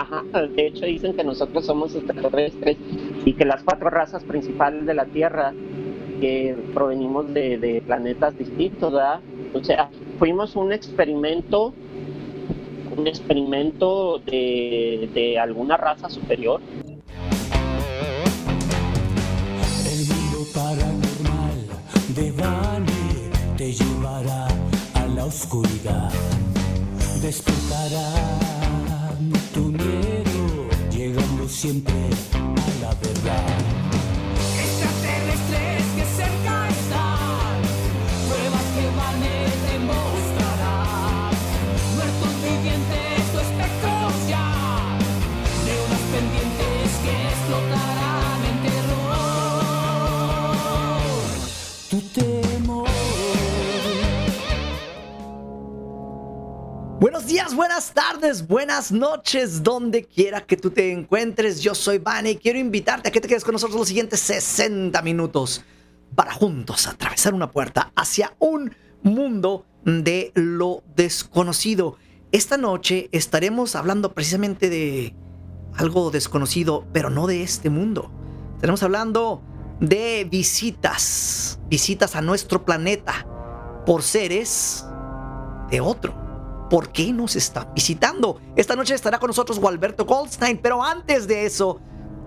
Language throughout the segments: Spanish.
Ajá, de hecho dicen que nosotros somos extraterrestres y que las cuatro razas principales de la Tierra que provenimos de, planetas distintos, ¿verdad? O sea, fuimos un experimento, un experimento de, alguna raza superior. El mundo paranormal de Vale te llevará a la oscuridad, despertará miedo, llegando siempre a la verdad. Buenos días, buenas tardes, buenas noches, donde quiera que tú te encuentres. Yo soy Vane y quiero invitarte a que te quedes con nosotros los siguientes 60 minutos para juntos atravesar una puerta hacia un mundo de lo desconocido. Esta noche estaremos hablando precisamente de algo desconocido, pero no de este mundo. Estaremos hablando de visitas, visitas a nuestro planeta por seres de otro por qué nos está visitando. Esta noche estará con nosotros Walberto Goldstein, pero antes de eso,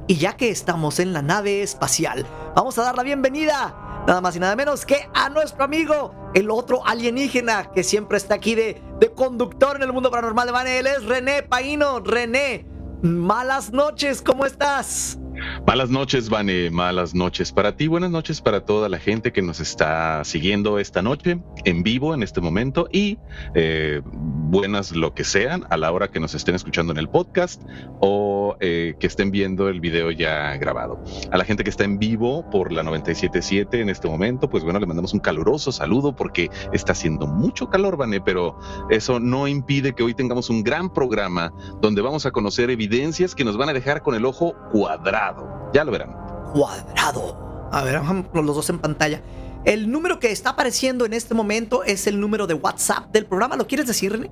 y ya que estamos en la nave espacial, vamos a dar la bienvenida, nada más y nada menos que a nuestro amigo, el otro alienígena que siempre está aquí de, de conductor en el mundo paranormal de Van. Él es René Paino. René, malas noches, ¿cómo estás? Malas noches, Vane, malas noches para ti, buenas noches para toda la gente que nos está siguiendo esta noche en vivo en este momento y eh, buenas lo que sean a la hora que nos estén escuchando en el podcast o eh, que estén viendo el video ya grabado. A la gente que está en vivo por la 977 en este momento, pues bueno, le mandamos un caluroso saludo porque está haciendo mucho calor, Vane, pero eso no impide que hoy tengamos un gran programa donde vamos a conocer evidencias que nos van a dejar con el ojo cuadrado ya lo verán. Cuadrado. A ver, los dos en pantalla. El número que está apareciendo en este momento es el número de WhatsApp del programa. ¿Lo quieres decir, René?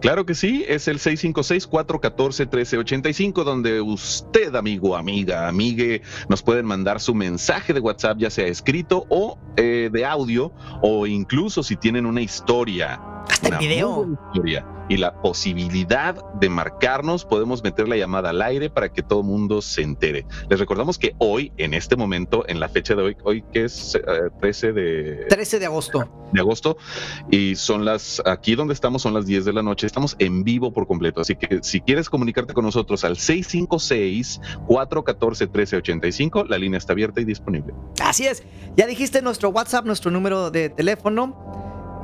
Claro que sí, es el 656-414-1385, donde usted, amigo, amiga, amigue, nos pueden mandar su mensaje de WhatsApp, ya sea escrito o eh, de audio, o incluso si tienen una historia. Hasta el video. Historia, y la posibilidad de marcarnos, podemos meter la llamada al aire para que todo el mundo se entere. Les recordamos que hoy, en este momento, en la fecha de hoy, hoy que es 13 eh, de... 13 de agosto. De agosto, y son las, aquí donde estamos son las 10 de la noche, estamos en vivo por completo, así que si quieres comunicarte con nosotros al 656-414-1385, la línea está abierta y disponible. Así es, ya dijiste nuestro WhatsApp, nuestro número de teléfono,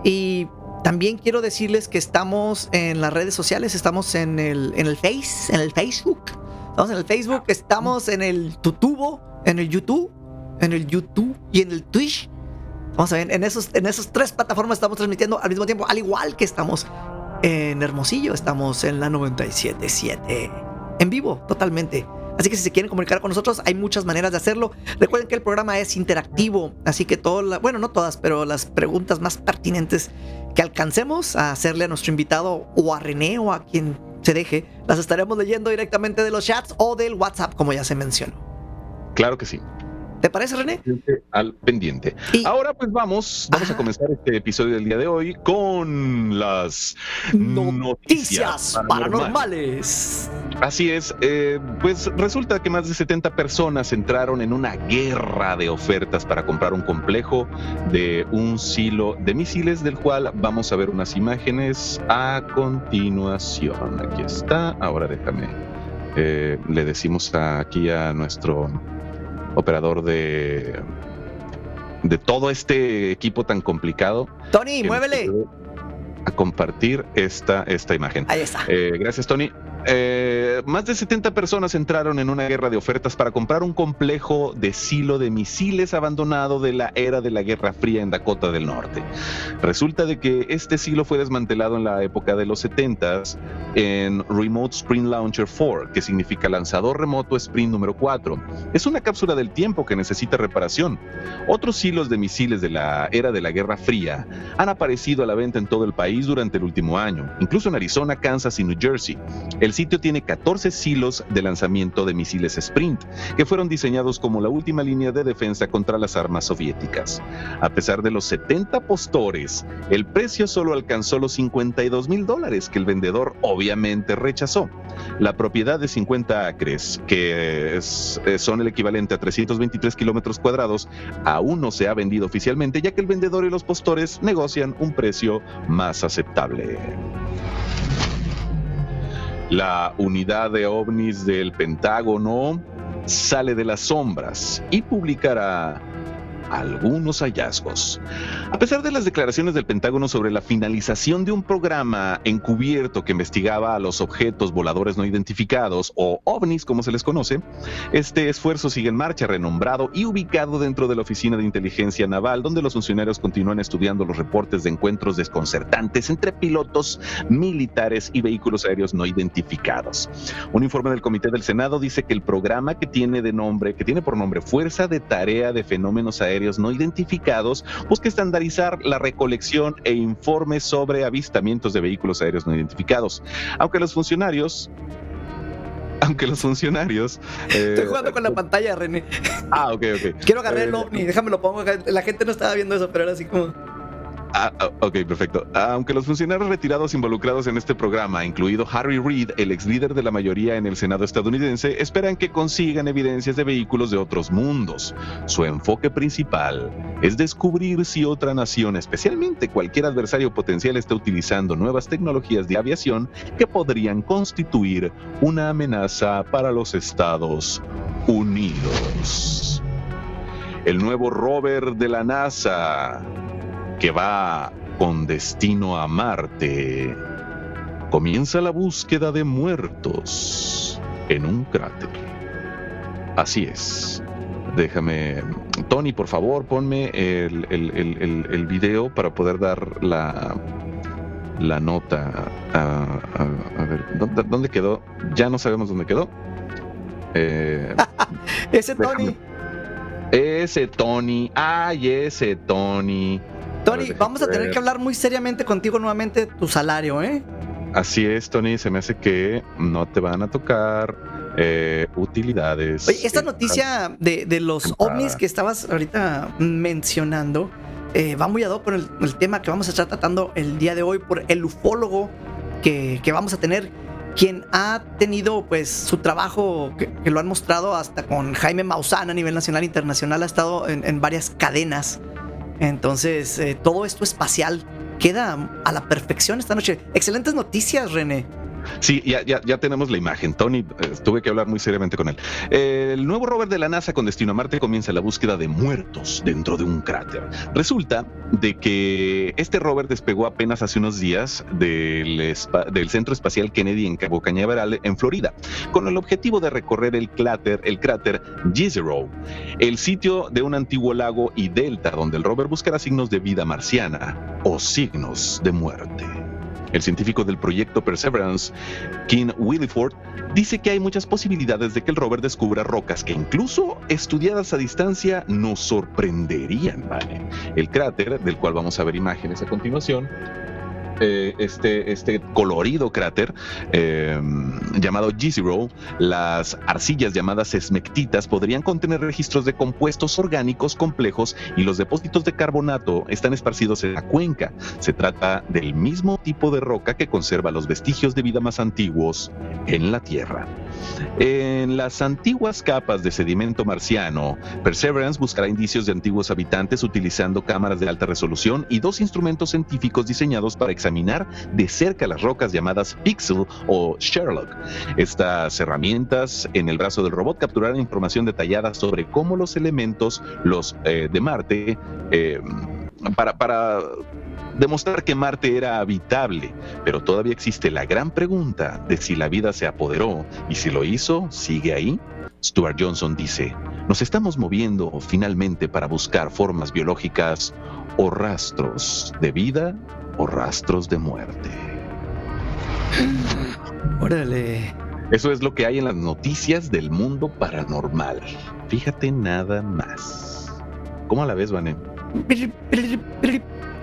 y también quiero decirles que estamos en las redes sociales, estamos en el, en el Face, en el Facebook. Estamos en el Facebook, estamos en el Tutubo, en el YouTube, en el YouTube y en el Twitch. Vamos a ver, en esos, en esas tres plataformas estamos transmitiendo al mismo tiempo, al igual que estamos en Hermosillo, estamos en la 977. En vivo, totalmente. Así que si se quieren comunicar con nosotros, hay muchas maneras de hacerlo. Recuerden que el programa es interactivo, así que todas, bueno, no todas, pero las preguntas más pertinentes que alcancemos a hacerle a nuestro invitado o a René o a quien se deje, las estaremos leyendo directamente de los chats o del WhatsApp, como ya se mencionó. Claro que sí. ¿Te parece, René? Al pendiente. Ahora pues vamos, vamos a comenzar este episodio del día de hoy con las noticias, paranormales. Así es, eh, pues resulta que más de 70 personas entraron en una guerra de ofertas para comprar un complejo de un silo de misiles del cual vamos a ver unas imágenes a continuación. Aquí está, ahora déjame. Eh, le decimos aquí a nuestro operador de, de todo este equipo tan complicado. Tony, muévele. A compartir esta, esta imagen. Ahí está. Eh, gracias, Tony. Eh, más de 70 personas entraron en una guerra de ofertas para comprar un complejo de silo de misiles abandonado de la era de la Guerra Fría en Dakota del Norte. Resulta de que este silo fue desmantelado en la época de los 70 en Remote Spring Launcher 4, que significa lanzador remoto sprint número 4. Es una cápsula del tiempo que necesita reparación. Otros silos de misiles de la era de la Guerra Fría han aparecido a la venta en todo el país durante el último año, incluso en Arizona, Kansas y New Jersey. El El sitio tiene 14 silos de lanzamiento de misiles Sprint, que fueron diseñados como la última línea de defensa contra las armas soviéticas. A pesar de los 70 postores, el precio solo alcanzó los 52 mil dólares que el vendedor obviamente rechazó. La propiedad de 50 acres, que son el equivalente a 323 kilómetros cuadrados, aún no se ha vendido oficialmente, ya que el vendedor y los postores negocian un precio más aceptable. La unidad de ovnis del Pentágono sale de las sombras y publicará algunos hallazgos. A pesar de las declaraciones del Pentágono sobre la finalización de un programa encubierto que investigaba a los objetos voladores no identificados o ovnis como se les conoce, este esfuerzo sigue en marcha, renombrado y ubicado dentro de la Oficina de Inteligencia Naval, donde los funcionarios continúan estudiando los reportes de encuentros desconcertantes entre pilotos militares y vehículos aéreos no identificados. Un informe del Comité del Senado dice que el programa que tiene de nombre, que tiene por nombre Fuerza de Tarea de Fenómenos Aéreos no identificados busca estandarizar la recolección e informes sobre avistamientos de vehículos aéreos no identificados. Aunque los funcionarios aunque los funcionarios. Eh, Estoy jugando con la pantalla, René. Ah, ok, ok. Quiero agarrar el eh, ovni, déjame lo pongo. La gente no estaba viendo eso, pero era así como. Ah, ah, ok, perfecto. Aunque los funcionarios retirados involucrados en este programa, incluido Harry Reid, el ex líder de la mayoría en el Senado estadounidense, esperan que consigan evidencias de vehículos de otros mundos. Su enfoque principal es descubrir si otra nación, especialmente cualquier adversario potencial, está utilizando nuevas tecnologías de aviación que podrían constituir una amenaza para los Estados Unidos. El nuevo rover de la NASA que va con destino a Marte, comienza la búsqueda de muertos en un cráter. Así es. Déjame, Tony, por favor, ponme el, el, video para poder dar la, la nota. A, ver, ¿dónde, quedó? Ya no sabemos dónde quedó. Eh, ese Tony. Ese Tony. Ay, ese Tony. Tony, vamos a tener que hablar muy seriamente contigo nuevamente tu salario, ¿eh? Así es, Tony, se me hace que no te van a tocar eh, utilidades. Oye, esta noticia de, los ovnis que estabas ahorita mencionando eh, va muy ad hoc con el, tema que vamos a estar tratando el día de hoy por el ufólogo que, vamos a tener, quien ha tenido pues su trabajo que, lo han mostrado hasta con Jaime Maussan a nivel nacional e internacional, ha estado en varias cadenas entonces, eh, todo esto espacial queda a la perfección esta noche. Excelentes noticias, René. Sí, ya, ya, ya tenemos la imagen. Tony, eh, tuve que hablar muy seriamente con él. el nuevo rover de la NASA con destino a Marte comienza la búsqueda de muertos dentro de un cráter. Resulta de que este rover despegó apenas hace unos días del, Centro Espacial Kennedy en Cabo Cañaveral, en Florida, con el objetivo de recorrer el cráter, el cráter el sitio de un antiguo lago y delta donde el rover buscará signos de vida marciana o signos de muerte. El científico del proyecto Perseverance, King Williford, dice que hay muchas posibilidades de que el rover descubra rocas que incluso estudiadas a distancia nos sorprenderían. El cráter, del cual vamos a ver imágenes a continuación, eh, este, este colorido cráter em, llamado G-Zero, las arcillas llamadas esmectitas podrían contener registros de compuestos orgánicos complejos y los depósitos de carbonato están esparcidos en la cuenca. Se trata del mismo tipo de roca que conserva los vestigios de vida más antiguos en la Tierra. En las antiguas capas de sedimento marciano, Perseverance buscará indicios de antiguos habitantes utilizando cámaras de alta resolución y dos instrumentos científicos diseñados para examinar de cerca las rocas llamadas Pixel o Sherlock. Estas herramientas en el brazo del robot capturarán información detallada sobre cómo los elementos, los eh, de Marte, eh, para, para demostrar que Marte era habitable, pero todavía existe la gran pregunta de si la vida se apoderó y si lo hizo, sigue ahí. Stuart Johnson dice, nos estamos moviendo finalmente para buscar formas biológicas o rastros de vida o rastros de muerte. Órale. Eso es lo que hay en las noticias del mundo paranormal. Fíjate nada más. ¿Cómo la ves, Vanem?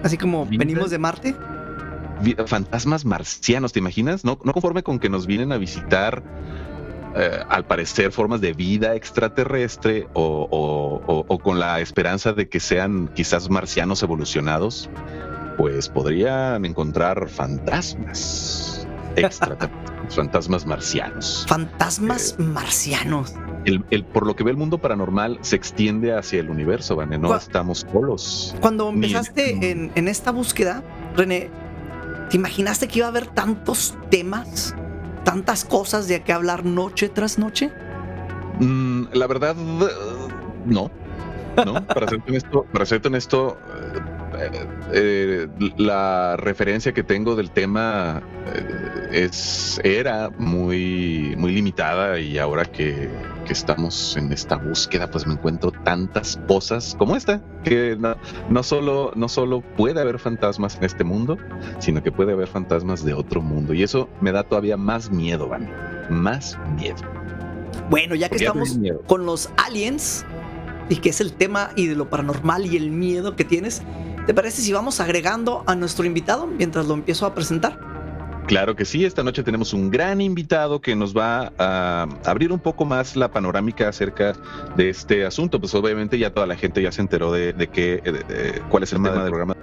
Así como venimos de Marte. fantasmas marcianos, ¿te imaginas? No, no conforme con que nos vienen a visitar eh, al parecer formas de vida extraterrestre o, con la esperanza de que sean quizás marcianos evolucionados, pues podrían encontrar fantasmas extraterrestres, fantasmas marcianos. Fantasmas eh, marcianos. El, por lo que ve el mundo paranormal se extiende hacia el universo, Vane, no estamos solos. Cuando empezaste en, en esta búsqueda, René, ¿te imaginaste que iba a haber tantos temas tantas cosas de qué hablar noche tras noche? Mm, la verdad, no. ¿no? Para ser honesto, para ser honesto eh, eh, la referencia que tengo del tema eh, es era muy muy limitada y ahora que, estamos en esta búsqueda pues me encuentro tantas cosas como esta que no, solo no solo puede haber fantasmas en este mundo sino que puede haber fantasmas de otro mundo. Y eso me da todavía más miedo Van más miedo. Bueno ya que estamos con los aliens y que es el tema y de lo paranormal y el miedo que tienes ¿Te parece si vamos agregando a nuestro invitado mientras lo empiezo a presentar? Claro que sí, esta noche tenemos un gran invitado que nos va a abrir un poco más la panorámica acerca de este asunto. Pues obviamente ya toda la gente ya se enteró de, qué, cuál es el tema del programa.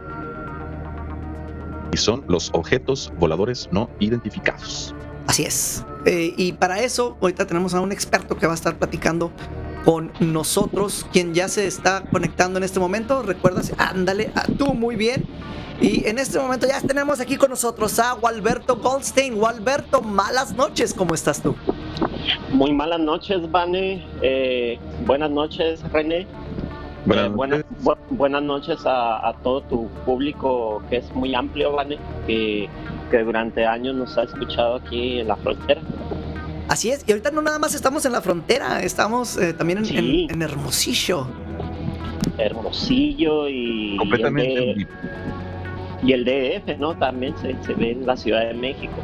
Y son los objetos voladores no identificados. Así es. Eh, y para eso, ahorita tenemos a un experto que va a estar platicando con nosotros, quien ya se está conectando en este momento. Recuerdas, ándale, a tú muy bien. Y en este momento ya tenemos aquí con nosotros a Walberto Goldstein. Walberto, malas noches, ¿cómo estás tú? Muy malas noches, Vane. Eh, buenas noches, René. Buenas, eh, buenas, noches a, todo tu público que es muy amplio, Vane, que, que durante años nos ha escuchado aquí en la frontera. Así es, y ahorita no nada más estamos en la frontera, estamos eh, también en, Hermosillo. Hermosillo y. Completamente. Y el, DF, ¿no? También se, ve en la Ciudad de México.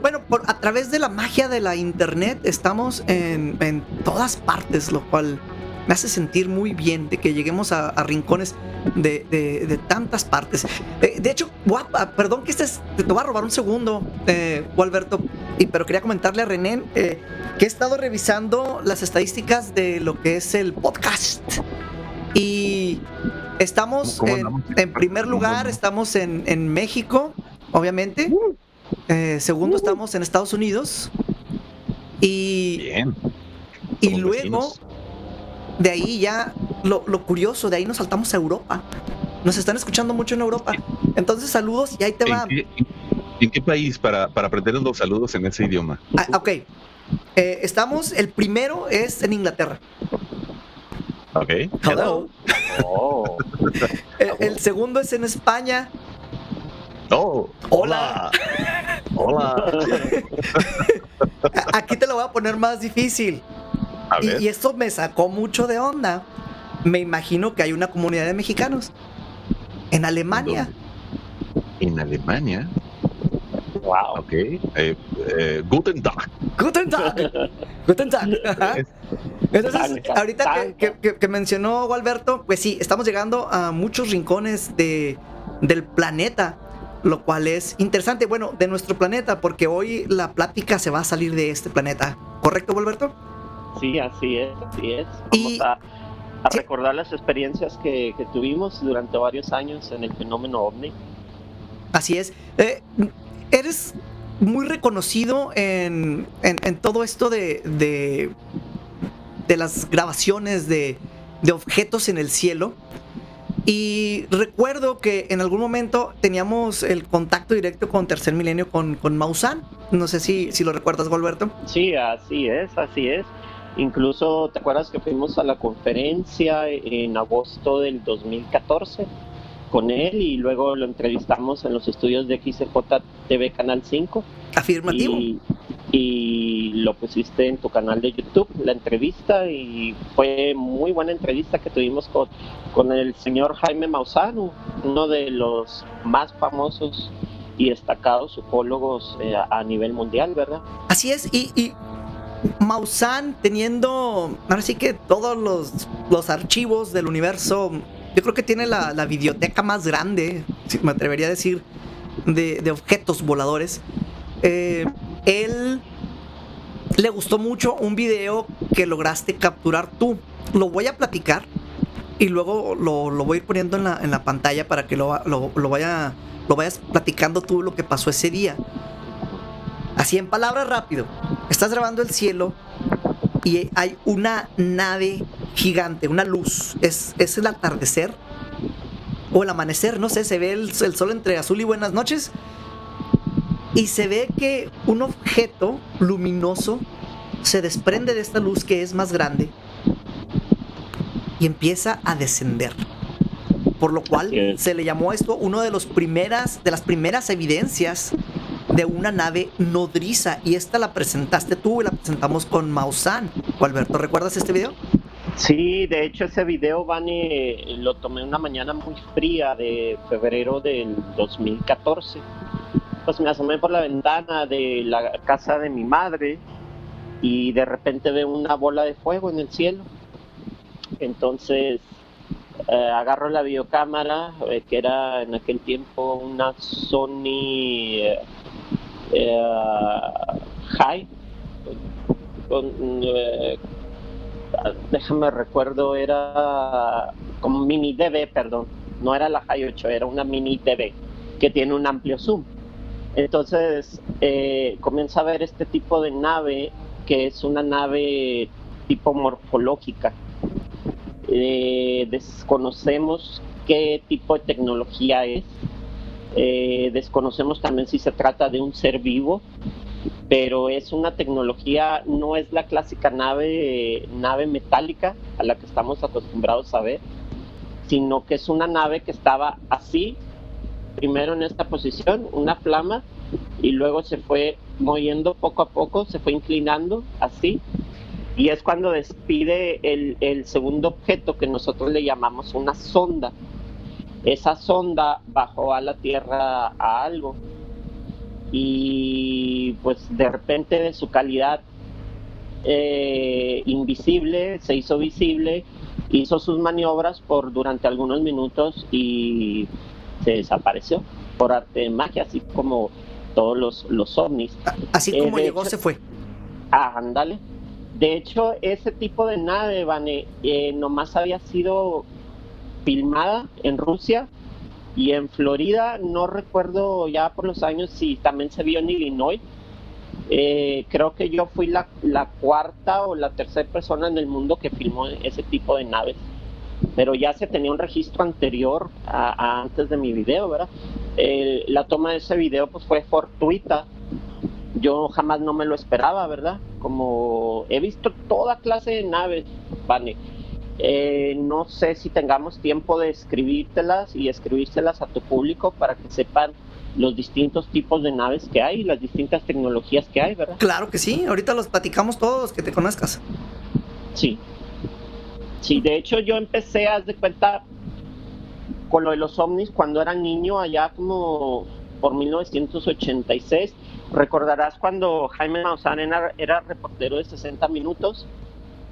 bueno, por, a través de la magia de la internet estamos en, en todas partes, lo cual me hace sentir muy bien de que lleguemos a, rincones de, tantas partes. Eh, de hecho, guapa, perdón que estés, te, voy a robar un segundo, eh, Alberto, y, pero quería comentarle a René eh, que he estado revisando las estadísticas de lo que es el podcast. Y estamos en, primer lugar, estamos en, México, obviamente. Eh, segundo, estamos en Estados Unidos. Y, Bien. y luego de ahí ya, lo, curioso, de ahí nos saltamos a Europa. Nos están escuchando mucho en Europa. Entonces, saludos y ahí te va. ¿En qué, país para, para aprender los saludos en ese idioma? Ah, ok. Eh, estamos, el primero es en Inglaterra. Ok. Hello. Oh. el, segundo es en España. Oh. Hola. Hola. Aquí te lo voy a poner más difícil. Y, esto me sacó mucho de onda. Me imagino que hay una comunidad de mexicanos en Alemania. ¿En Alemania? Wow. Ok. Eh, eh, guten Tag. Guten Tag. Guten Tag. Entonces, ahorita que, mencionó Alberto, pues sí, estamos llegando a muchos rincones de, del planeta, lo cual es interesante, bueno, de nuestro planeta, porque hoy la plática se va a salir de este planeta. ¿Correcto, Alberto? Sí, así es, así es. Vamos a, recordar las experiencias que, tuvimos durante varios años en el fenómeno ovni. Así es. Eh, eres muy reconocido en, todo esto de, de, las grabaciones de, objetos en el cielo. Y recuerdo que en algún momento teníamos el contacto directo con Tercer Milenio con, con Maussan. No sé si, si lo recuerdas, Golberto. Sí, así es, así es. Incluso, ¿te acuerdas que fuimos a la conferencia en agosto del 2014 con él y luego lo entrevistamos en los estudios de XJ TV Canal 5? Afirmativo. Y, lo pusiste en tu canal de YouTube, la entrevista, y fue muy buena entrevista que tuvimos con, con el señor Jaime Mausano, uno de los más famosos y destacados ufólogos eh, a nivel mundial, ¿verdad? Así es, y, y Maussan teniendo, ahora sí que todos los, los archivos del universo, yo creo que tiene la, la videoteca más grande, me atrevería a decir, de, de objetos voladores. Eh, él le gustó mucho un video que lograste capturar tú. Lo voy a platicar y luego lo, lo voy a ir poniendo en la, en la pantalla para que lo, lo, lo, vaya, lo vayas platicando tú lo que pasó ese día. Así en palabras rápido. Estás grabando el cielo y hay una nave gigante, una luz. Es, es el atardecer o el amanecer, no sé, se ve el, el sol entre azul y buenas noches. Y se ve que un objeto luminoso se desprende de esta luz que es más grande y empieza a descender. Por lo cual se le llamó esto uno de los primeras de las primeras evidencias de una nave nodriza y esta la presentaste tú y la presentamos con Mausan. Alberto, ¿recuerdas este video? Sí, de hecho ese video, Vani, lo tomé una mañana muy fría de febrero del 2014. Pues me asomé por la ventana de la casa de mi madre y de repente veo una bola de fuego en el cielo. Entonces eh, agarro la videocámara, eh, que era en aquel tiempo una Sony eh, eh High, con, déjame recuerdo, era como mini DB, perdón, no era la High 8, era una mini DB que tiene un amplio zoom. Entonces eh, comienza a ver este tipo de nave que es una nave tipo morfológica. Eh, desconocemos qué tipo de tecnología es. Eh, desconocemos también si se trata de un ser vivo pero es una tecnología, no es la clásica nave, nave metálica a la que estamos acostumbrados a ver, sino que es una nave que estaba así, primero en esta posición, una flama, y luego se fue moviendo poco a poco, se fue inclinando así, y es cuando despide el, el segundo objeto que nosotros le llamamos una sonda. Esa sonda bajó a la Tierra a algo y pues de repente de su calidad eh, invisible se hizo visible, hizo sus maniobras por durante algunos minutos y se desapareció por arte de magia, así como todos los, los ovnis. Así como eh, llegó, se fue. Ah, ándale. De hecho, ese tipo de nave, Vane, eh, nomás había sido filmada en Rusia y en Florida, no recuerdo ya por los años si también se vio en Illinois. Eh, creo que yo fui la, cuarta o la tercera persona en el mundo que filmó ese tipo de naves. Pero ya se tenía un registro anterior a, antes de mi video, ¿verdad? la toma de ese video pues fue fortuita. Yo jamás no me lo esperaba, ¿verdad? Como he visto toda clase de naves, Vane eh, no sé si tengamos tiempo de escribírtelas y escribírselas a tu público para que sepan los distintos tipos de naves que hay, las distintas tecnologías que hay, ¿verdad? Claro que sí, ahorita los platicamos todos, que te conozcas. Sí. Sí, de hecho yo empecé, haz de cuenta, con lo de los ovnis cuando era niño, allá como por 1986. Recordarás cuando Jaime Maussan era, era reportero de 60 minutos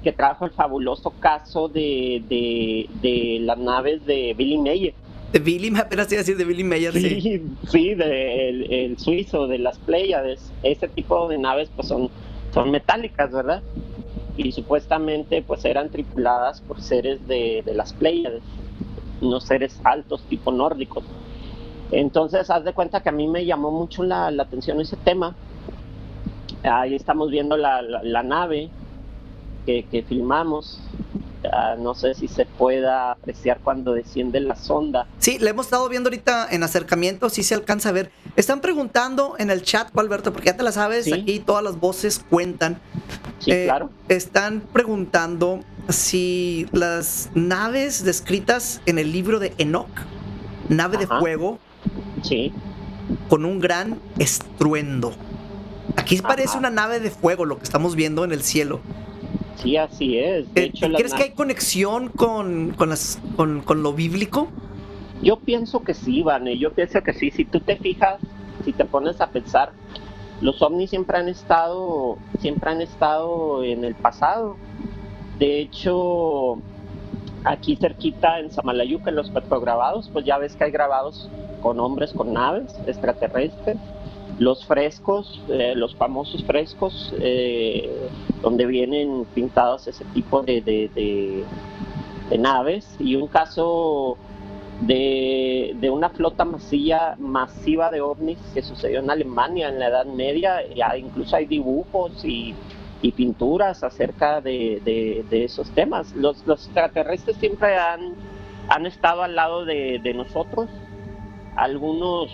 que trajo el fabuloso caso de, de, las naves de Billy Mayer. De Billy, apenas iba a decir de Billy Mayer, sí. Sí, de, el, suizo, de las Pleiades. Ese tipo de naves pues son, son metálicas, ¿verdad? Y supuestamente pues eran tripuladas por seres de, de las Pleiades, unos seres altos tipo nórdicos. Entonces, haz de cuenta que a mí me llamó mucho la, la atención ese tema. Ahí estamos viendo la, la nave, que, filmamos. no sé si se pueda apreciar cuando desciende la sonda. Sí, le hemos estado viendo ahorita en acercamiento, si se alcanza a ver. Están preguntando en el chat, Alberto, porque ya te la sabes, aquí todas las voces cuentan. Sí, eh, claro. Están preguntando si las naves descritas en el libro de Enoch, nave de fuego, sí. con un gran estruendo. Aquí parece una nave de fuego lo que estamos viendo en el cielo. Sí, así es. De hecho, ¿Crees que hay conexión con, con, las, con, con, lo bíblico? Yo pienso que sí, Vane, yo pienso que sí. Si tú te fijas, si te pones a pensar, los ovnis siempre han estado, siempre han estado en el pasado. De hecho, aquí cerquita en Samalayuca, en los petrograbados, pues ya ves que hay grabados con hombres con naves extraterrestres. Los frescos, eh, los famosos frescos, eh, donde vienen pintados ese tipo de, de, naves. Y un caso de, de, una flota masiva, masiva de ovnis que sucedió en Alemania en la Edad Media. Incluso hay dibujos y y pinturas acerca de, de, esos temas. Los, los, extraterrestres siempre han, han estado al lado de, nosotros. Algunos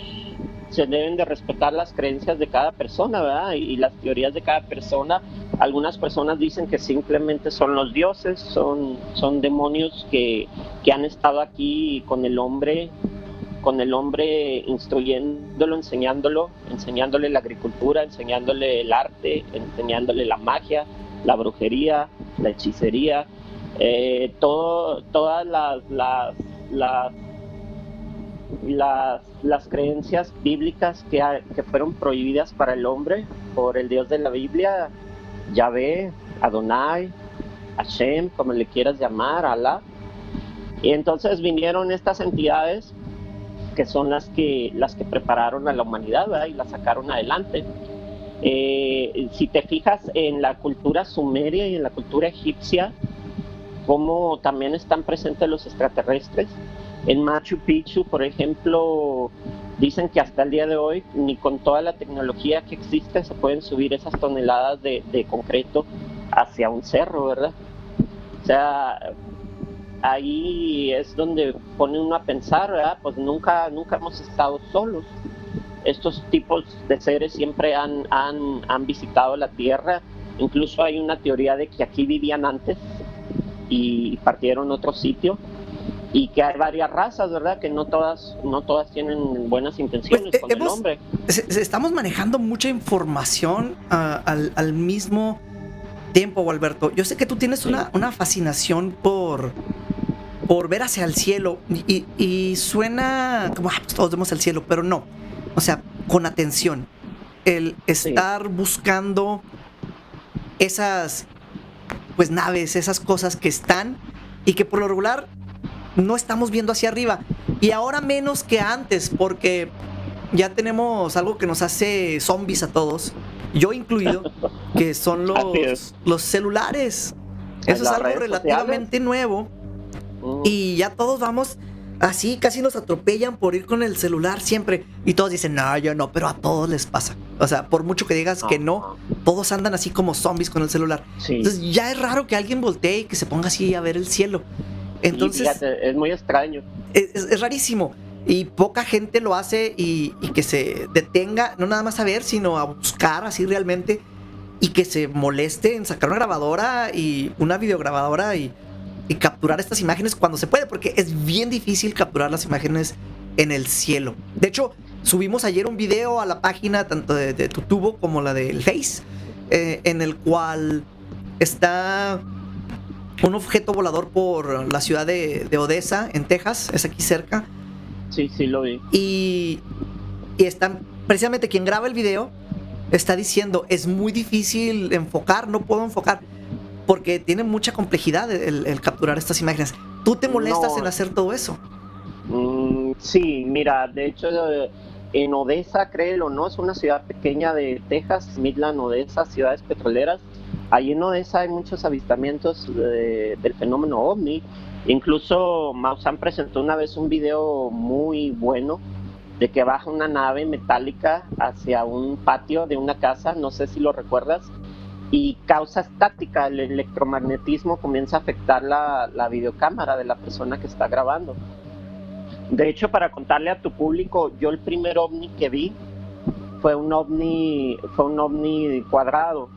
se deben de respetar las creencias de cada persona, ¿verdad? Y, las teorías de cada persona. Algunas personas dicen que simplemente son los dioses, son, son demonios que, que han estado aquí con el hombre con el hombre instruyéndolo, enseñándolo, enseñándole la agricultura, enseñándole el arte, enseñándole la magia, la brujería, la hechicería, eh, todas las, las, creencias bíblicas que, fueron prohibidas para el hombre por el Dios de la Biblia, Yahvé, Adonai, Hashem, como le quieras llamar, Alá. Y entonces vinieron estas entidades que son las que, las que prepararon a la humanidad y la sacaron adelante. Eh, si te fijas en la cultura sumeria y en la cultura egipcia, cómo también están presentes los extraterrestres. En Machu Picchu, por ejemplo, dicen que hasta el día de hoy, ni con toda la tecnología que existe, se pueden subir esas toneladas de, concreto hacia un cerro, ¿verdad? O sea, ahí es donde pone uno a pensar, ¿verdad? Pues nunca, nunca hemos estado solos. Estos tipos de seres siempre han, han, han visitado la Tierra. Incluso hay una teoría de que aquí vivían antes y partieron a otro sitio y que hay varias razas, ¿verdad? Que no todas, no todas tienen buenas intenciones pues, con el hombre. Estamos manejando mucha información ah, al, al, mismo tiempo, Alberto. Yo sé que tú tienes una, una fascinación por por ver hacia el cielo y, suena como ah, pues todos vemos el cielo, pero no. O sea, con atención. El estar buscando esas pues naves, esas cosas que están y que por lo regular no estamos viendo hacia arriba. Y ahora menos que antes, porque ya tenemos algo que nos hace zombies a todos, yo incluido, que son los, los celulares. Eso es algo relativamente nuevo y ya todos vamos así, casi nos atropellan por ir con el celular siempre. Y todos dicen, no, yo no, pero a todos les pasa. O sea, por mucho que digas que no, todos andan así como zombies con el celular. Entonces ya es raro que alguien voltee y que se ponga así a ver el cielo. Entonces... es muy extraño. Es, rarísimo. Y poca gente lo hace y, y, que se detenga, no nada más a ver, sino a buscar así realmente. Y que se moleste en sacar una grabadora y una videograbadora y y capturar estas imágenes cuando se puede, porque es bien difícil capturar las imágenes en el cielo. De hecho, subimos ayer un video a la página tanto de, tu tubo como la del Face, eh, en el cual está un objeto volador por la ciudad de, Odessa, en Texas, es aquí cerca. Sí, sí, lo vi. Y, y están, precisamente quien graba el video está diciendo, es muy difícil enfocar, no puedo enfocar porque tiene mucha complejidad el, capturar estas imágenes. ¿Tú te molestas en hacer todo eso? Mm, sí, mira, de hecho en Odessa, créelo no, es una ciudad pequeña de Texas, Midland, Odessa, ciudades petroleras. Allí en Odessa hay muchos avistamientos del fenómeno ovni. Incluso Maussan presentó una vez un video muy bueno de que baja una nave metálica hacia un patio de una casa, no sé si lo recuerdas, y causa estática, el electromagnetismo comienza a afectar la, la, videocámara de la persona que está grabando. De hecho, para contarle a tu público, yo el primer ovni que vi fue un ovni, fue un ovni cuadrado,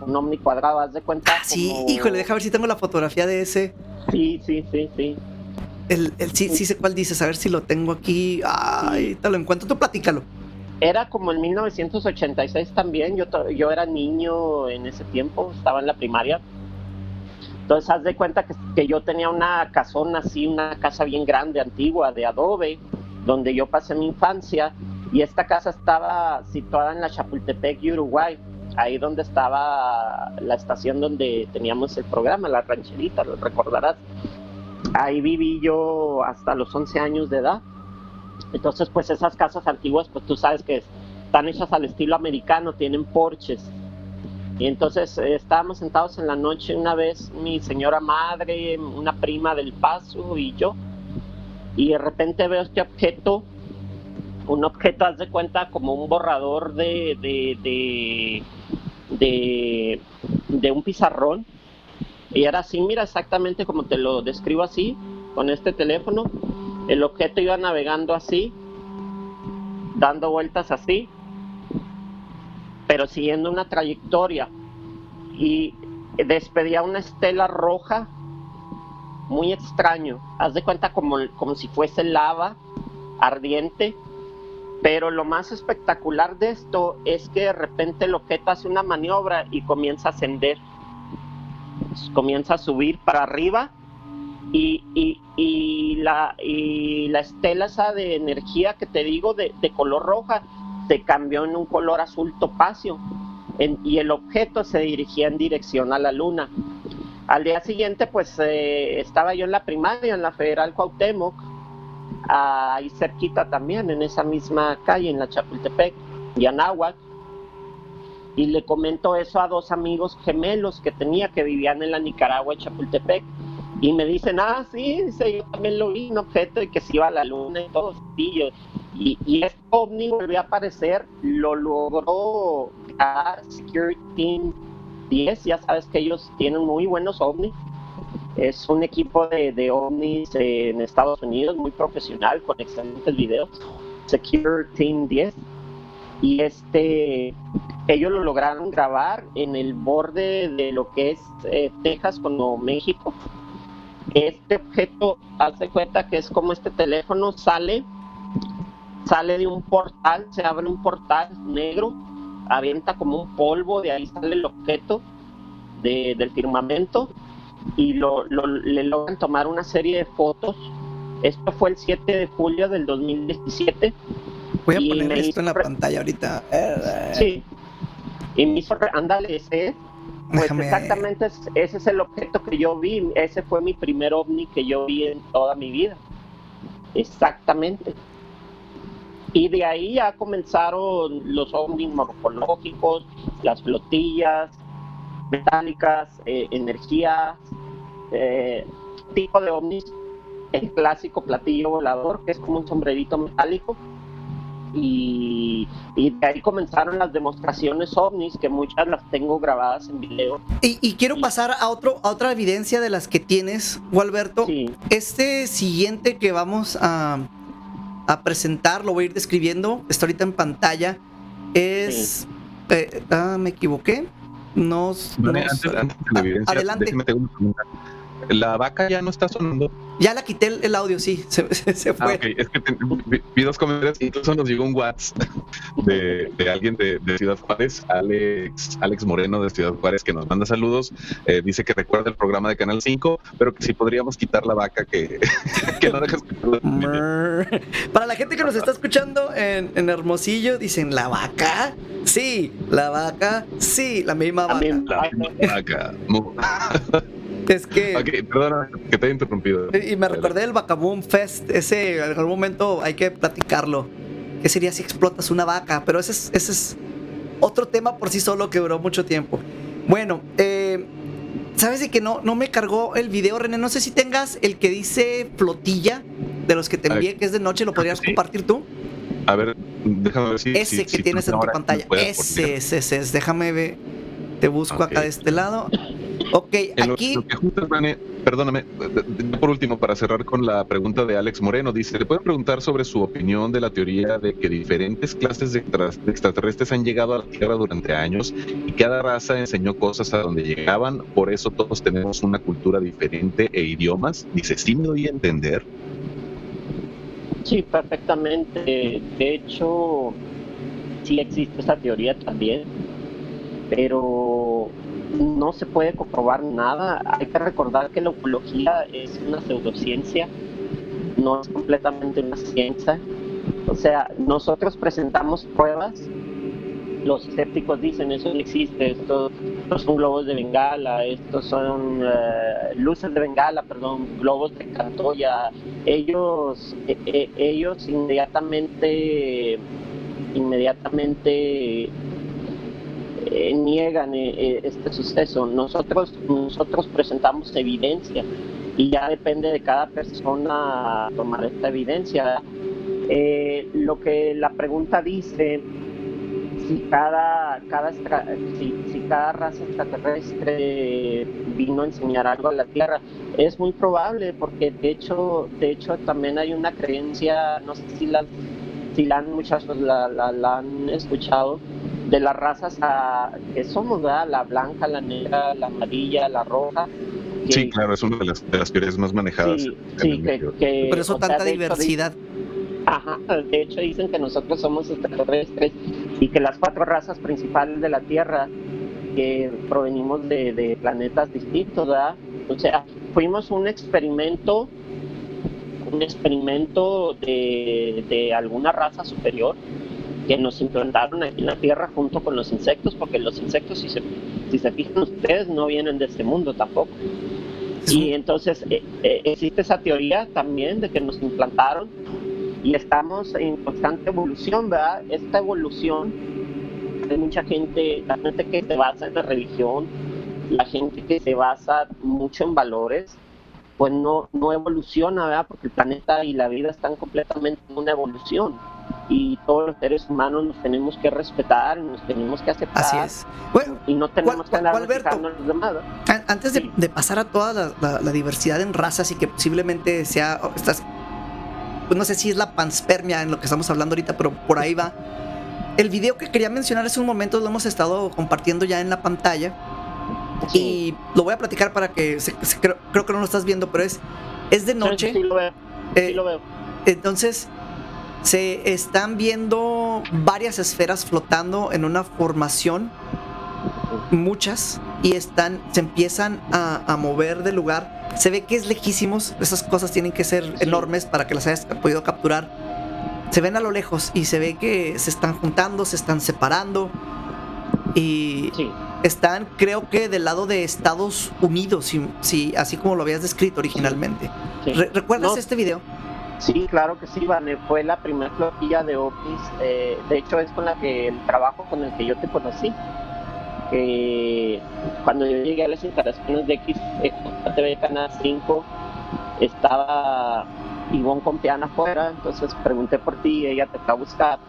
un ovni cuadrado, haz de cuenta. Ah, sí, híjole, deja ver si tengo la fotografía de ese. Sí, sí, sí, sí. El, el sí, sí sé cuál dices, a ver si lo tengo aquí. Ay, te lo encuentro, tú platícalo era como en 1986 también, yo, yo era niño en ese tiempo, estaba en la primaria. Entonces, haz de cuenta que, que, yo tenía una casona así, una casa bien grande, antigua, de adobe, donde yo pasé mi infancia. Y esta casa estaba situada en la Chapultepec, Uruguay, ahí donde estaba la estación donde teníamos el programa, la rancherita, lo recordarás. ahí viví yo hasta los 11 años de edad. Entonces, pues esas casas antiguas, pues tú sabes que están hechas al estilo americano, tienen porches. Y entonces eh, estábamos sentados en la noche una vez, mi señora madre, una prima del paso y yo. Y de repente veo este objeto, un objeto, haz de cuenta, como un borrador de, de, de un pizarrón. Y era así, mira exactamente como te lo describo así, con este teléfono. El objeto iba navegando así, dando vueltas así, pero siguiendo una trayectoria. Y despedía una estela roja muy extraño. Haz de cuenta como, como si fuese lava ardiente. Pero lo más espectacular de esto es que de repente el objeto hace una maniobra y comienza a ascender. Comienza a subir para arriba y, y, la, estela de energía que te digo de, color roja se cambió en un color azul topacio y el objeto se dirigía en dirección a la luna. Al día siguiente pues eh, estaba yo en la primaria, en la Federal Cuauhtémoc, ahí cerquita también, en esa misma calle, en la Chapultepec, y Anáhuac, y le comento eso a dos amigos gemelos que tenía que vivían en la Nicaragua, Chapultepec, y me dicen, ah, sí, dice, yo también lo vi, un objeto y que se iba a la luna y todo. Y, y, y este ovni volvió a aparecer, lo logró a Security Team 10, ya sabes que ellos tienen muy buenos ovnis. Es un equipo de, de ovnis en Estados Unidos muy profesional, con excelentes videos. Security Team 10. Y este, ellos lo lograron grabar en el borde de lo que es eh, Texas con México este objeto, hace cuenta que es como este teléfono sale, sale de un portal, se abre un portal negro, avienta como un polvo, de ahí sale el objeto de, del firmamento y lo, lo, le logran tomar una serie de fotos. Esto fue el 7 de julio del 2017. Voy a poner esto en la pantalla ahorita. Sí. Y me hizo, ándale, ese es. Pues Déjame- exactamente es- ese es el objeto que yo vi, ese fue mi primer ovni que yo vi en toda mi vida. Exactamente. Y de ahí ya comenzaron los ovnis morfológicos, las flotillas metálicas, eh, energías, eh, tipo de ovnis, el clásico platillo volador, que es como un sombrerito metálico, y, y de ahí comenzaron las demostraciones ovnis, que muchas las tengo grabadas en video. Y, y quiero pasar a, otro, a otra evidencia de las que tienes, Gualberto. Sí, Este siguiente que vamos a, a presentar, lo voy a ir describiendo, está ahorita en pantalla, es... eh, ah, me equivoqué. No, Vale, no antes, de la evidencia, adelante. una pregunta. La vaca ya no está sonando. Ya la quité el, el audio, sí, se, se- se Ah, fue. ok. Es que te- vi, vi dos comentarios, incluso nos llegó un WhatsApp de, de alguien de, de Ciudad Juárez, Alex, Alex Moreno de Ciudad Juárez, que nos manda saludos. Eh, dice que recuerda el programa de Canal 5, pero que si podríamos quitar la vaca que, que no deja escuchar. Mrr. Para la gente que nos está escuchando en, en Hermosillo, dicen, ¿la vaca? Sí, la vaca, sí, la misma vaca. La misma vaca. Es que... Ok, perdona que te haya interrumpido. Y me recordé del Vacaboom Fest, ese en algún momento hay que platicarlo. ¿Qué sería si explotas una vaca? Pero ese es, ese es otro tema por sí solo que duró mucho tiempo. Bueno, eh, ¿sabes de que no, no me cargó el video, René? No sé si tengas el que dice flotilla, de los que te envié, que es de noche, ¿lo podrías Sí. compartir tú? A ver, déjame ver si. Ese si- que si tienes en tu pantalla. Ese, ese, ese es. Déjame ver. Te busco acá de este lado. Ok, En lo- aquí. lo que justo, perdóname, por último, para cerrar con la pregunta de Alex Moreno, dice, ¿le pueden preguntar sobre su opinión de la teoría de que diferentes clases de, de extraterrestres han llegado a la Tierra durante años y cada raza enseñó cosas a donde llegaban, por eso todos tenemos una cultura diferente e idiomas? Dice, ¿sí me doy a entender? Sí, perfectamente. De hecho, sí existe esa teoría también, pero no se puede comprobar nada. Hay que recordar que la ufología es una pseudociencia, no es completamente una ciencia. O sea, nosotros presentamos pruebas los escépticos dicen eso no existe, estos son globos de bengala, estos son eh, luces de bengala, perdón, globos de cantoya. Ellos, e, e, ellos inmediatamente, inmediatamente eh, niegan eh, este suceso. Nosotros, nosotros presentamos evidencia y ya depende de cada persona tomar esta evidencia. lo que la pregunta dice si cada, cada, si, si cada raza extraterrestre vino a enseñar algo a la Tierra. Es muy probable porque de hecho, de hecho también hay una creencia, no sé si la, si la han muchachos la, la, han escuchado, de las razas que somos, ¿verdad? La blanca, la negra, la amarilla, la roja. sí, claro, es una de las, de las teorías más manejadas. Sí, que, Por eso tanta diversidad. Ajá, de hecho dicen que nosotros somos extraterrestres y que las cuatro razas principales de la Tierra que provenimos de, planetas distintos, ¿verdad? O sea, fuimos un experimento, un experimento de, alguna raza superior que nos implantaron aquí en la Tierra junto con los insectos, porque los insectos, si se, si se fijan ustedes, no vienen de este mundo tampoco. Y entonces eh, eh, existe esa teoría también de que nos implantaron y estamos en constante evolución, ¿verdad? Esta evolución de mucha gente, la gente que se basa en la religión, la gente que se basa mucho en valores, pues no, no evoluciona, ¿verdad? Porque el planeta y la vida están completamente en una evolución y todos los seres humanos nos tenemos que respetar, nos tenemos que aceptar. Así es. y no tenemos que andar los demás. Antes de, pasar a toda la, la, diversidad en razas y que posiblemente sea, estas pues no sé si es la panspermia en lo que estamos hablando ahorita, pero por ahí va. El video que quería mencionar hace un momento lo hemos estado compartiendo ya en la pantalla. Y lo voy a platicar para que creo, que no lo estás viendo, pero es, es de noche. Sí, lo veo. sí lo veo. Entonces, se están viendo varias esferas flotando en una formación, muchas, y están, se empiezan a, a mover de lugar se ve que es lejísimos, esas cosas tienen que ser enormes para que las hayas podido capturar. Se ven a lo lejos y se ve que se están juntando, se están separando y están creo que del lado de Estados Unidos, si, así como lo habías descrito originalmente. ¿Recuerdas este video? Sí, claro que sí, Vane. Fue la primera flotilla de Opis. Eh, de hecho, es con la que el trabajo con el que yo te conocí cuando yo llegué a las instalaciones de X, TV Canal 5, estaba Ivonne con piano afuera, entonces pregunté por ti, ella te fue a buscar.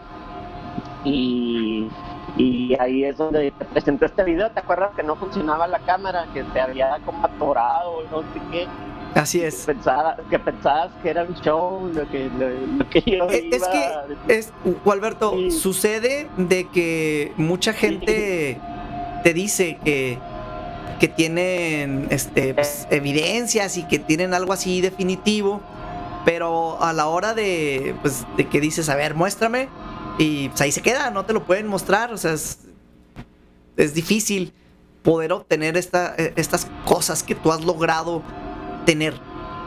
Y, y ahí es donde te presenté este video. ¿Te acuerdas que no funcionaba la cámara, que te había como atorado, no sé qué? Así es. Que, que pensabas que era un show, lo que, lo, que yo es, iba es que, es, Alberto, sucede de que mucha gente te dice que, que tienen este, pues, evidencias y que tienen algo así definitivo, pero a la hora de, pues, de que dices, a ver, muéstrame, y pues, ahí se queda, no te lo pueden mostrar, o sea, es, difícil poder obtener esta, e, estas cosas que tú has logrado tener,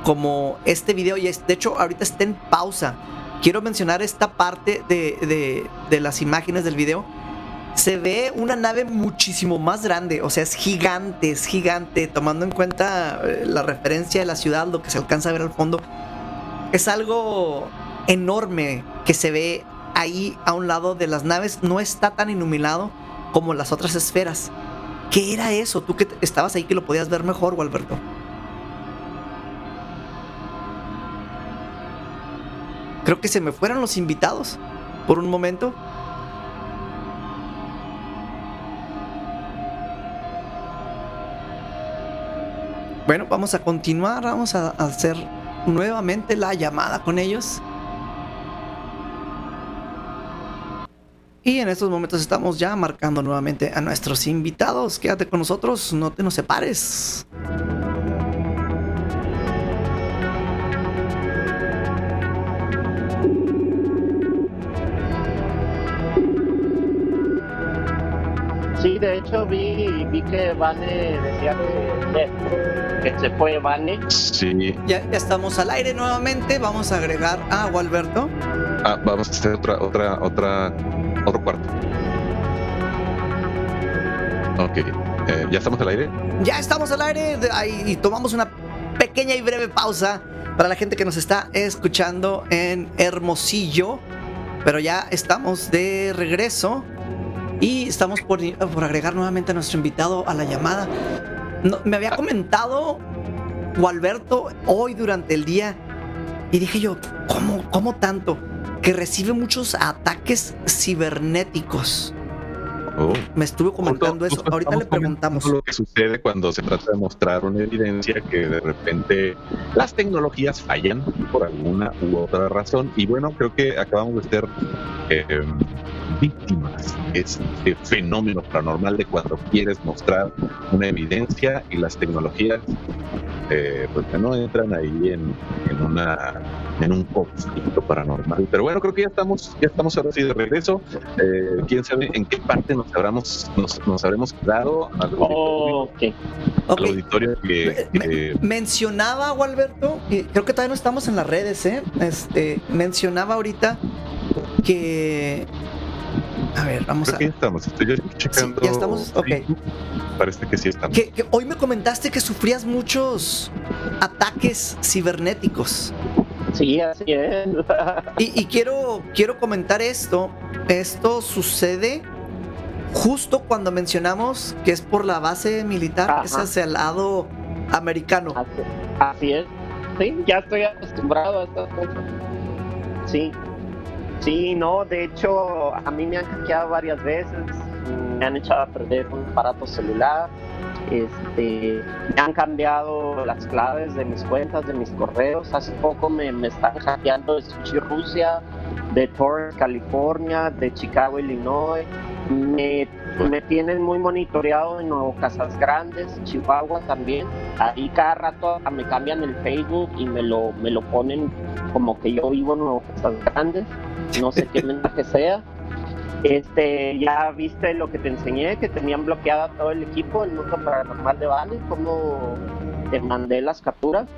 como este video, y de hecho ahorita está en pausa. Quiero mencionar esta parte de, de, de las imágenes del video se ve una nave muchísimo más grande, o sea, es gigante, es gigante, tomando en cuenta eh, la referencia de la ciudad, lo que se alcanza a ver al fondo. Es algo enorme que se ve ahí a un lado de las naves, no está tan iluminado como las otras esferas. ¿Qué era eso? Tú que estabas ahí que lo podías ver mejor, Alberto. Creo que se me fueron los invitados por un momento. Bueno, vamos a continuar, vamos a hacer nuevamente la llamada con ellos. Y en estos momentos estamos ya marcando nuevamente a nuestros invitados. Quédate con nosotros, no te nos separes. Sí, de hecho vi, vi que Vane decía que, se fue Vane. Sí. Ya, estamos al aire nuevamente. Vamos a agregar a Gualberto. Ah, vamos a hacer otra, otra, otra, otro cuarto. Ok, eh, ¿ya estamos al aire? Ya estamos al aire ahí, y tomamos una pequeña y breve pausa para la gente que nos está escuchando en Hermosillo. Pero ya estamos de regreso y estamos por, por agregar nuevamente a nuestro invitado a la llamada. No, me había comentado Gualberto hoy durante el día y dije yo, ¿cómo, cómo tanto? Que recibe muchos ataques cibernéticos. Oh. Me estuve comentando eso. Justo Ahorita le preguntamos. Lo que sucede cuando se trata de mostrar una evidencia que de repente las tecnologías fallan por alguna u otra razón. Y bueno, creo que acabamos de ser eh, víctimas de este fenómeno paranormal de cuando quieres mostrar una evidencia y las tecnologías eh, pues que no entran ahí en, en una en un conflicto paranormal. Pero bueno, creo que ya estamos, ya estamos ahora sí de regreso. Eh, quién sabe en qué parte nos habremos, nos, nos habremos quedado al auditorio, Ok. Ok. al auditorio que, Me- que- Mencionaba Gualberto, y creo que todavía no estamos en las redes, ¿eh? Este, mencionaba ahorita que. A ver, vamos creo a. que ya estamos. Estoy yo checando. ya estamos, ok. Parece que sí estamos. Que, que hoy me comentaste que sufrías muchos ataques cibernéticos. Sí, así es. Y, y quiero, quiero comentar esto. Esto sucede justo cuando mencionamos que es por la base militar, que es hacia el lado americano. Así, así es. Sí, ya estoy acostumbrado a estas cosas. Sí. Sí, no, de hecho, a mí me han hackeado varias veces. Me han echado a perder un aparato celular. Este, me han cambiado las claves de mis cuentas, de mis correos. Hace poco me, me están hackeando de Sushi Rusia, de Torrance, California, de Chicago, Illinois. Me, me tienen muy monitoreado en Nuevo Casas Grandes, Chihuahua también. Ahí cada rato me cambian el Facebook y me lo, me lo ponen como que yo vivo en Nuevo Casas Grandes. No sé qué mensaje sea. Este, ya viste lo que te enseñé, que tenían bloqueada todo el equipo, el mundo paranormal de Vale, cómo te mandé las capturas,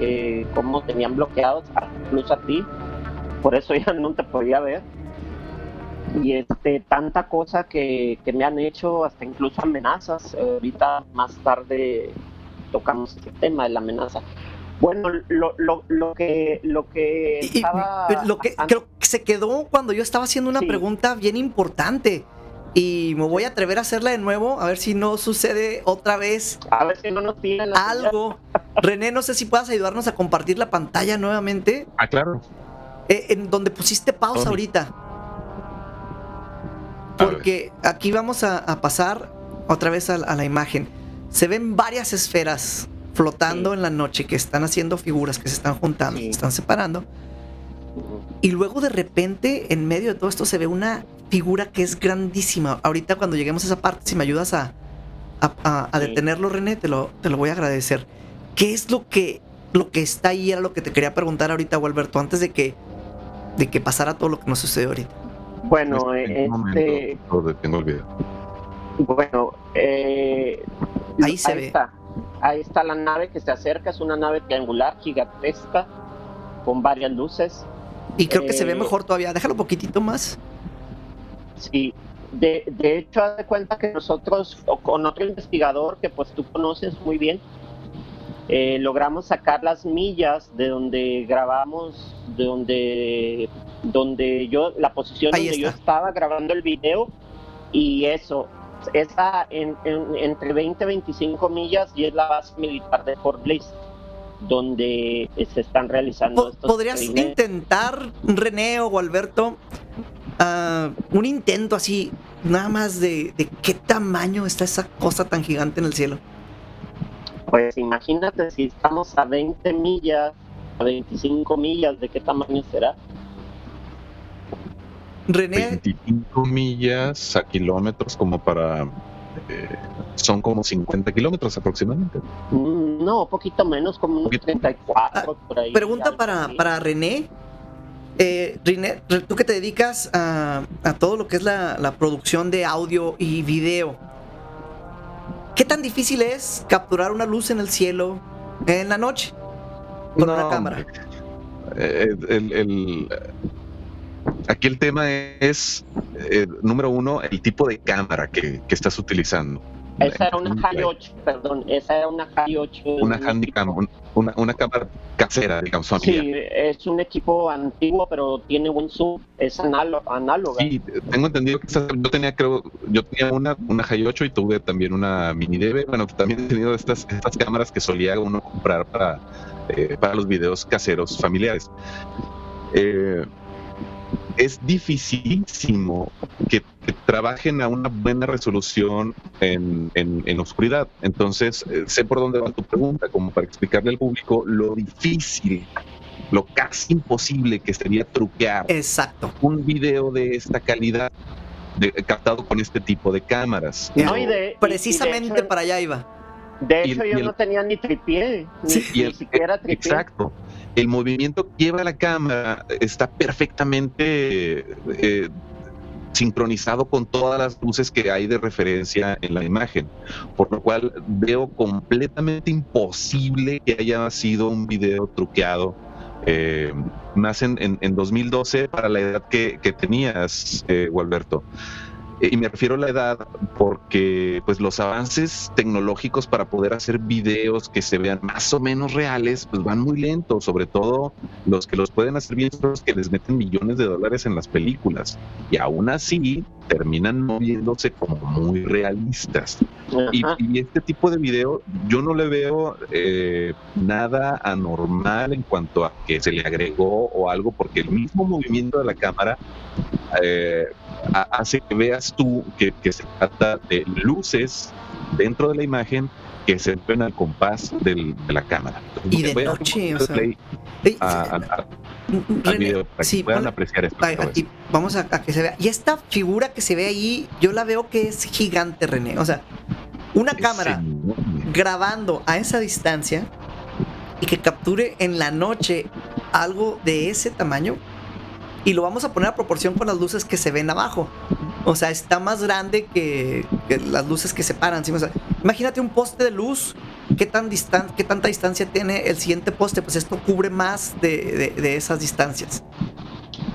eh, cómo tenían bloqueados, incluso a ti, por eso ya no te podía ver. Y este, tanta cosa que, que me han hecho, hasta incluso amenazas. Eh, ahorita más tarde tocamos este tema de la amenaza. Bueno, lo, lo, lo que lo que y- estaba lo que creo que se quedó cuando yo estaba haciendo una Sí. pregunta bien importante y me voy a atrever a hacerla de nuevo a ver si no sucede otra vez a ver si no nos tiran algo. René, no sé si puedas ayudarnos a compartir la pantalla nuevamente Ah, claro. eh, en donde pusiste pausa ahorita. Porque aquí vamos a, a pasar otra vez a, la- a la imagen. Se ven varias esferas flotando Sí. en la noche que están haciendo figuras, que se están juntando, Sí. se están separando. Y luego de repente, en medio de todo esto, se ve una figura que es grandísima. Ahorita cuando lleguemos a esa parte, si me ayudas a, detenerlo, René, te lo, te lo voy a agradecer. ¿Qué es lo que, lo que está ahí? Era lo que te quería preguntar ahorita, Gualberto, antes de que, de que pasara todo lo que nos sucedió ahorita. Bueno, este, momento lo detengo el video. bueno, eh, Ahí se ve. Está. Ahí está la nave que se acerca, es una nave triangular gigantesca con varias luces. Y creo que se ve Eh, mejor todavía. Déjalo un poquitito más. Sí, de, de hecho, haz de cuenta que nosotros, o con otro investigador que pues tú conoces muy bien, eh, logramos sacar las millas de donde grabamos, de donde, donde yo, la posición Ahí donde yo está. estaba grabando el video, y eso, en, en- entre 20 y 25 millas, y es la base militar de Fort Bliss, donde se están realizando estos ¿Podrías intentar, René o Alberto, ah, un intento así, nada más de, de qué tamaño está esa cosa tan gigante en el cielo? Pues imagínate si estamos a 20 millas, a 25 millas, ¿de qué tamaño será? René, 25 millas a kilómetros como para... eh, son como 50 kilómetros aproximadamente. Mm, No, poquito menos, como unos Poquito. 34 por ahí. pregunta para, así. para René. Eh, René, re- tú que te dedicas a, a todo lo que es la, la producción de audio y video, ¿qué tan difícil es capturar una luz en el cielo en la noche con No, una cámara? Eh, el- el- aquí el tema es, eh, número uno, el tipo de cámara que, que estás utilizando. Esa era una High 8, perdón, esa era una High 8. Una una, una cámara casera, digamos. Sí, es un equipo antiguo, pero tiene buen zoom, es análoga. Sí, tengo entendido que yo tenía, creo, yo tenía una, una High 8 y tuve también una Mini DV. Bueno, también he tenido estas, estas cámaras que solía uno comprar para, eh, para los videos caseros familiares. Eh, es dificilísimo que, trabajen a una buena resolución en, en, oscuridad. Entonces, eh, sé por dónde va tu pregunta, como para explicarle al público lo difícil, lo casi imposible que sería truquear Exacto. un video de esta calidad. captado con este tipo de cámaras. Precisamente para allá iba. De hecho, yo no tenía ni tripié, ni, siquiera tripié. Exacto el movimiento que lleva la cámara está perfectamente eh, sincronizado con todas las luces que hay de referencia en la imagen, por lo cual veo completamente imposible que haya sido un video truqueado. Eh, más en, 2012 para la edad que, tenías, eh, Gualberto. Y me refiero a la edad porque pues los avances tecnológicos para poder hacer videos que se vean más o menos reales pues van muy lentos, sobre todo los que los pueden hacer bien son los que les meten millones de dólares en las películas y aún así terminan moviéndose como muy realistas. Y, este tipo de video yo no le veo eh, nada anormal en cuanto a que se le agregó o algo porque el mismo movimiento de la cámara eh, hace que veas tú que, se trata de luces dentro de la imagen que se ven al compás de la cámara. y de noche, o sea, sí, puedan apreciar esto. vamos a, que se vea. Y esta figura que se ve ahí, yo la veo que es gigante, René. O sea, una cámara grabando a esa distancia y que capture en la noche algo de ese tamaño, y lo vamos a poner a proporción con las luces que se ven abajo. O sea, está más grande que, las luces que separan. ¿sí? imagínate un poste de luz. ¿Qué, tan distan ¿Qué tanta distancia tiene el siguiente poste? Pues esto cubre más de, de esas distancias.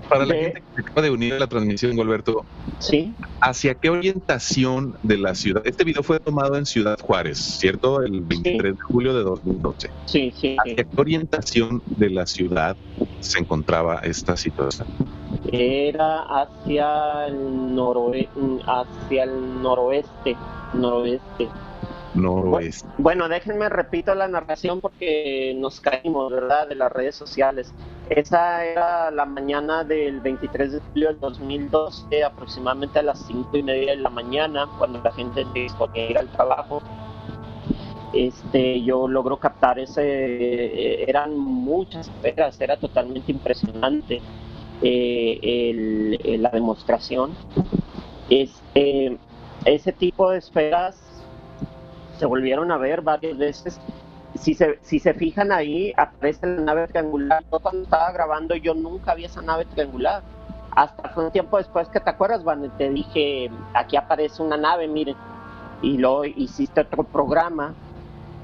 Para la gente que se acaba de unir a la transmisión, Alberto, ¿Sí? ¿hacia qué orientación de la ciudad? Este video fue tomado en Ciudad Juárez, ¿cierto? El 23 de julio de 2012. Sí, sí. ¿Hacia qué orientación de la ciudad se encontraba esta situación? Era hacia el, noroeste, hacia el noroeste, noroeste. Noroeste. Bueno, déjenme repito la narración porque nos caímos, ¿verdad? De las redes sociales. Esa era la mañana del 23 de julio del 2012, aproximadamente a las 5 y media de la mañana, cuando la gente disponía a ir al trabajo. Este, yo logro captar ese, eh, eran muchas esferas, era totalmente impresionante eh, la demostración. Este, ese tipo de esferas se volvieron a ver varias veces si se, si se fijan ahí, aparece la nave triangular. Yo cuando estaba grabando, yo nunca vi esa nave triangular. Hasta fue un tiempo después que te acuerdas, Van, te dije, aquí aparece una nave, miren. Y luego hiciste otro programa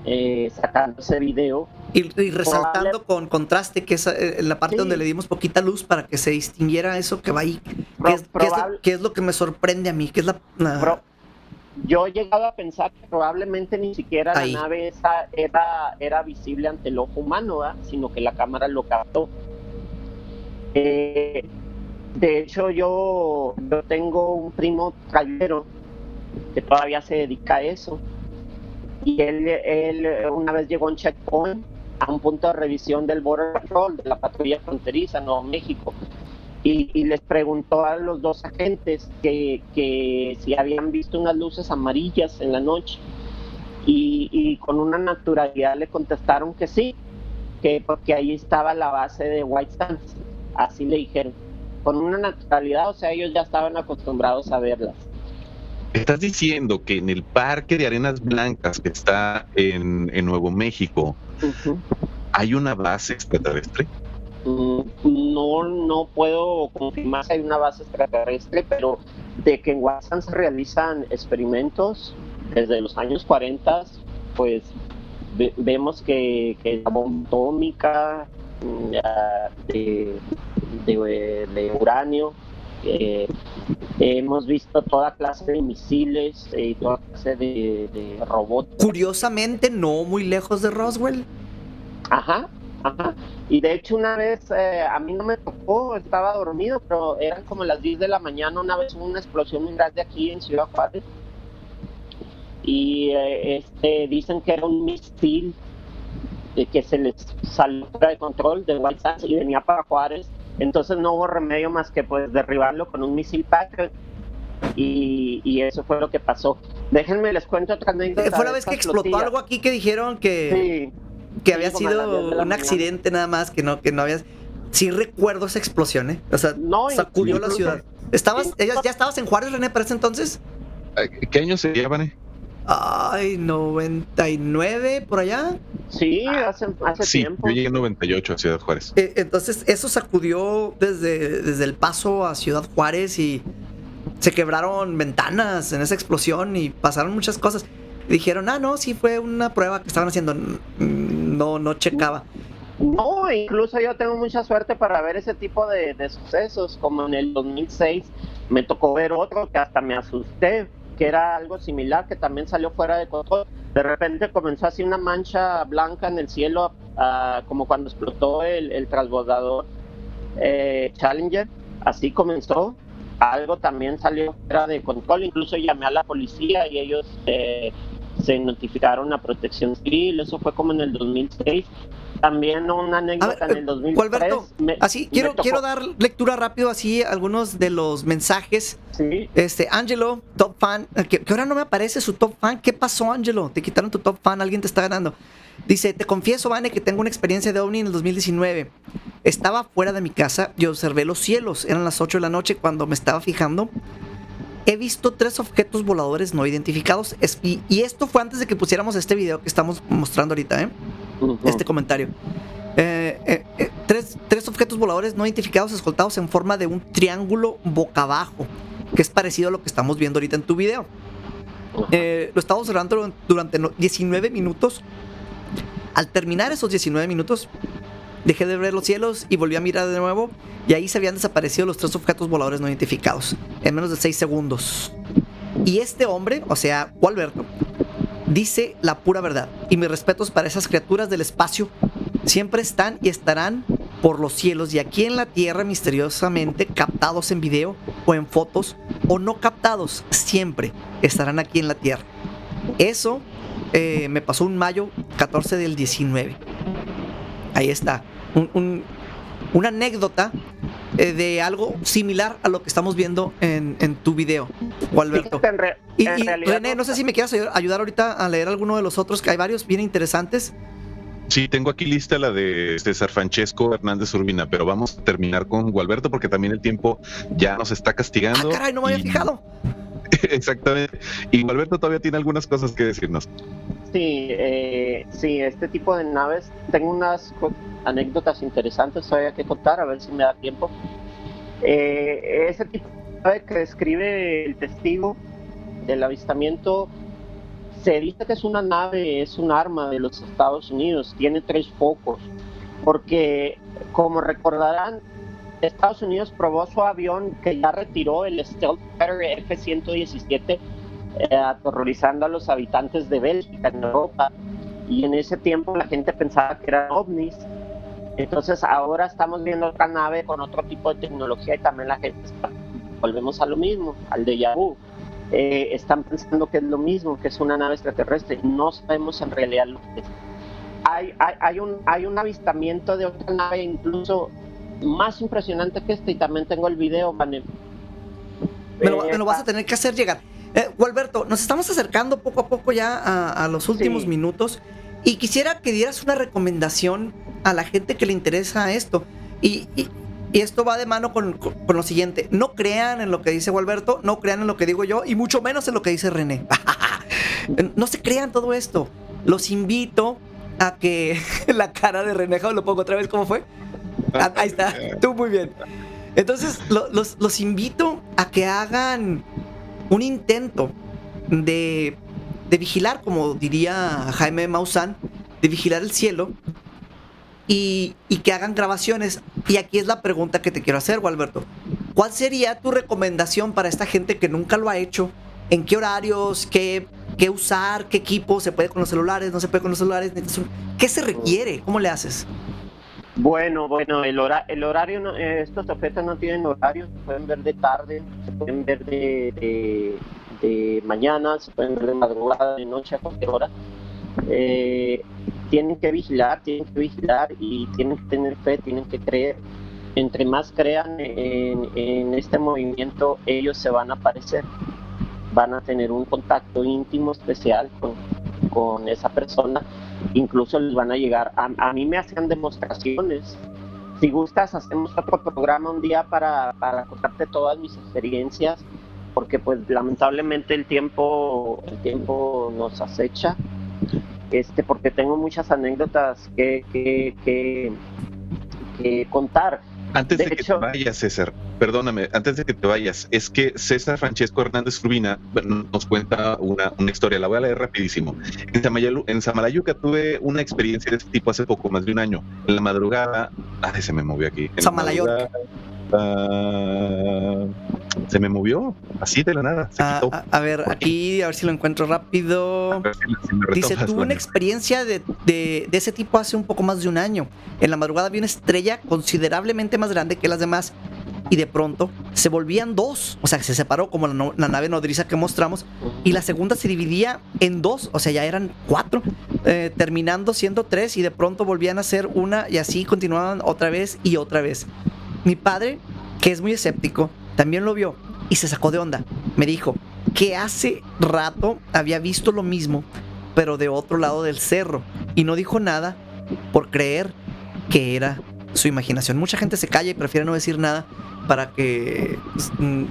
eh, sacando ese video. Y, resaltando con contraste, que es eh, la parte donde le dimos poquita luz para que se distinguiera eso que va ahí. ¿Qué, es, lo, que me sorprende a mí? ¿Qué es la, yo he llegado a pensar que probablemente ni siquiera la nave esa era, era visible ante el ojo humano, sino que la cámara lo captó. Eh, de hecho, yo, yo tengo un primo trailero que todavía se dedica a eso. Y él, él una vez llegó a un checkpoint, a un punto de revisión del Border Patrol, de la patrulla fronteriza, Nuevo México y, les preguntó a los dos agentes que, que, si habían visto unas luces amarillas en la noche y, con una naturalidad le contestaron que sí, que porque ahí estaba la base de White Sands, así le dijeron, con una naturalidad, o sea, ellos ya estaban acostumbrados a verlas. Estás diciendo que en el parque de arenas blancas que está en, en Nuevo México hay una base extraterrestre. No, no puedo confirmar si hay una base extraterrestre, pero de que en Watson se realizan experimentos desde los años 40, pues vemos que, que, la bomba atómica mm, de, de, uranio, eh, hemos visto toda clase de misiles eh, y toda clase de, de robots. Curiosamente, no muy lejos de Roswell. Ajá, ajá. Y de hecho una vez, eh, a mí no me tocó, estaba dormido, pero eran como las 10 de la mañana, una vez hubo una explosión muy grande aquí en Ciudad Juárez. Y eh, este, dicen que era un misil eh, que se les salió de control de White Sands y venía para Juárez. Entonces no hubo remedio más que pues derribarlo con un misil Patriot. Y, y eso fue lo que pasó. Déjenme les cuento otra anécdota. Fue la de vez que explotó flotilla. algo aquí que dijeron que, Sí, que había como a las 10 sido un mañana. accidente nada más, que no, que no había... Sí recuerdo esa explosión, ¿eh? O sea, No, sacudió la ciudad. ¿Estabas, Sí. ella- ¿Ya estabas en Juárez, René, para ese entonces? ¿Qué año sería, Vane? Ay, 99, por allá. Sí, hace, hace Sí, tiempo. yo llegué en 98 a Ciudad Juárez. Eh, entonces, eso sacudió desde, desde el paso a Ciudad Juárez y se quebraron ventanas en esa explosión y pasaron muchas cosas. Dijeron, ah, no, sí fue una prueba que estaban haciendo. No, no checaba. No, incluso yo tengo mucha suerte para ver ese tipo de, de sucesos, como en el 2006 me tocó ver otro que hasta me asusté, que era algo similar, que también salió fuera de control. De repente comenzó así una mancha blanca en el cielo, ah, como cuando explotó el, el transbordador eh, Challenger, así comenzó. Algo también salió fuera de control, incluso llamé a la policía y ellos eh, se notificaron a protección civil, eso fue como en el 2006. También una ver, anécdota en el eh, 2003. Gualberto, me- así, quiero, tocó- quiero dar lectura rápido así algunos de los mensajes. Sí, Este, Angelo, top fan, eh, que, que ahora no me aparece su top fan. ¿Qué pasó, Angelo? Te quitaron tu top fan, alguien te está ganando. Dice, te confieso, Vane, que tengo una experiencia de ovni en el 2019. Estaba fuera de mi casa y observé los cielos. Eran las 8 de la noche cuando me estaba fijando. He visto tres objetos voladores no identificados. Y, y esto fue antes de que pusiéramos este video que estamos mostrando ahorita, ¿eh? Ujú. este comentario. Eh, eh, eh, tres, tres objetos voladores no identificados escoltados en forma de un triángulo boca abajo, que es parecido a lo que estamos viendo ahorita en tu video. Eh, lo estaba observando durante- durante no- 19 minutos. Al terminar esos 19 minutos, dejé de ver los cielos y volví a mirar de nuevo. Y ahí se habían desaparecido los tres objetos voladores no identificados en menos de 6 segundos. Y este hombre, o sea, Alberto, dice la pura verdad. Y mis respetos para esas criaturas del espacio. Siempre están y estarán por los cielos y aquí en la tierra misteriosamente captados en video o en fotos o no captados, siempre estarán aquí en la tierra. Eso eh, me pasó un mayo 14 del 19. Ahí está. Un- un- una anécdota eh, de algo similar a lo que estamos viendo en, en tu video, Alberto. Fíjate, en re- Y, en y, René, no sé si me quieras ayudar, ahorita a leer alguno de los otros, que hay varios bien interesantes. Sí, tengo aquí lista la de César Francesco Hernández Urbina, pero vamos a terminar con Gualberto porque también el tiempo ya nos está Ah, castigando. caray, no me había y- fijado. Exactamente. Y Gualberto todavía tiene algunas cosas que decirnos. Sí, eh, sí, este tipo de naves, tengo unas anécdotas interesantes todavía que contar, a ver si me da tiempo. Eh, ese tipo de nave que describe el testigo del avistamiento, se dice que es una nave, es un arma de los Estados Unidos, tiene tres focos, porque como recordarán, Estados Unidos probó su avión que ya retiró el Stealth Fighter F-117 eh, aterrorizando a los habitantes de Bélgica en Europa. Y en ese tiempo la gente pensaba que eran ovnis. Entonces ahora estamos viendo otra nave con otro tipo de tecnología y también la gente está, volvemos a lo mismo, al déjà vu. Eh, están pensando que es lo mismo, que es una nave extraterrestre. No sabemos en realidad lo que es. Hay, hay, hay, un, hay un avistamiento de otra nave incluso más impresionante que este y también tengo el video, Vane. Me lo, Eh, me lo vas a tener que hacer llegar. Eh, Gualberto, nos estamos acercando poco a poco ya a, a los últimos Sí. minutos y quisiera que dieras una recomendación a la gente que le interesa esto. Y, y- y esto va de mano con, con- con lo siguiente. No crean en lo que dice Gualberto, no crean en lo que digo yo y mucho menos en lo que dice René. no se crean todo esto. Los invito a que la cara de René, lo pongo otra vez, ¿cómo fue? Ah, ahí está, tú muy bien. Entonces, lo- los, los invito a que hagan un intento de, de vigilar, como diría Jaime Maussan, de vigilar el cielo y, y que hagan grabaciones. Y aquí es la pregunta que te quiero hacer, Gualberto. ¿cuál sería tu recomendación para esta gente que nunca lo ha hecho? ¿En qué horarios? ¿Qué, qué usar? ¿Qué equipo? ¿Se puede con los celulares? ¿No se puede con los celulares? ¿Necesitas un- ¿Qué se requiere? ¿Cómo le haces? Bueno, bueno, el, hora, el horario, no- eh, estos objetos no tienen horario, se pueden ver de tarde, pueden ver de, de, de mañana, se pueden ver de madrugada, de noche, a cualquier hora. Eh, tienen que vigilar, tienen que vigilar y tienen que tener fe, tienen que creer. Entre más crean en, en este movimiento, ellos se van a aparecer, van a tener un contacto íntimo, especial con, con esa persona incluso les van a llegar. A, a mí me hacían demostraciones. Si gustas, hacemos otro programa un día para, para contarte todas mis experiencias, porque pues lamentablemente el tiempo, el tiempo nos acecha. Este, porque tengo muchas anécdotas que, que, que, que contar. Antes de, De que hecho- te vayas, César, perdóname, antes de que te vayas, es que César Francesco Hernández Urbina bueno, nos cuenta una, una historia, la voy a leer rapidísimo. En, Samayalu- en Samalayuca tuve una experiencia de este tipo hace poco, más de un año. En la madrugada, ay, se me movió aquí. Samalayuca. ah, se me movió, así de la nada, se Ah, quitó. a, a ver, aquí, a ver si lo encuentro rápido. Si- si Dice, tuve una experiencia de, de- de ese tipo hace un poco más de un año. En la madrugada vi una estrella considerablemente más grande que las demás y de pronto se volvían dos. O sea, se separó como la, nave nodriza que mostramos y la segunda se dividía en dos. O sea, ya eran cuatro, eh, terminando siendo tres y de pronto volvían a ser una y así continuaban otra vez y otra vez. Mi padre, que es muy escéptico, también lo vio y se sacó de onda. Me dijo que hace rato había visto lo mismo, pero de otro lado del cerro. Y no dijo nada por creer que era su imaginación. Mucha gente se calla y prefiere no decir nada para que...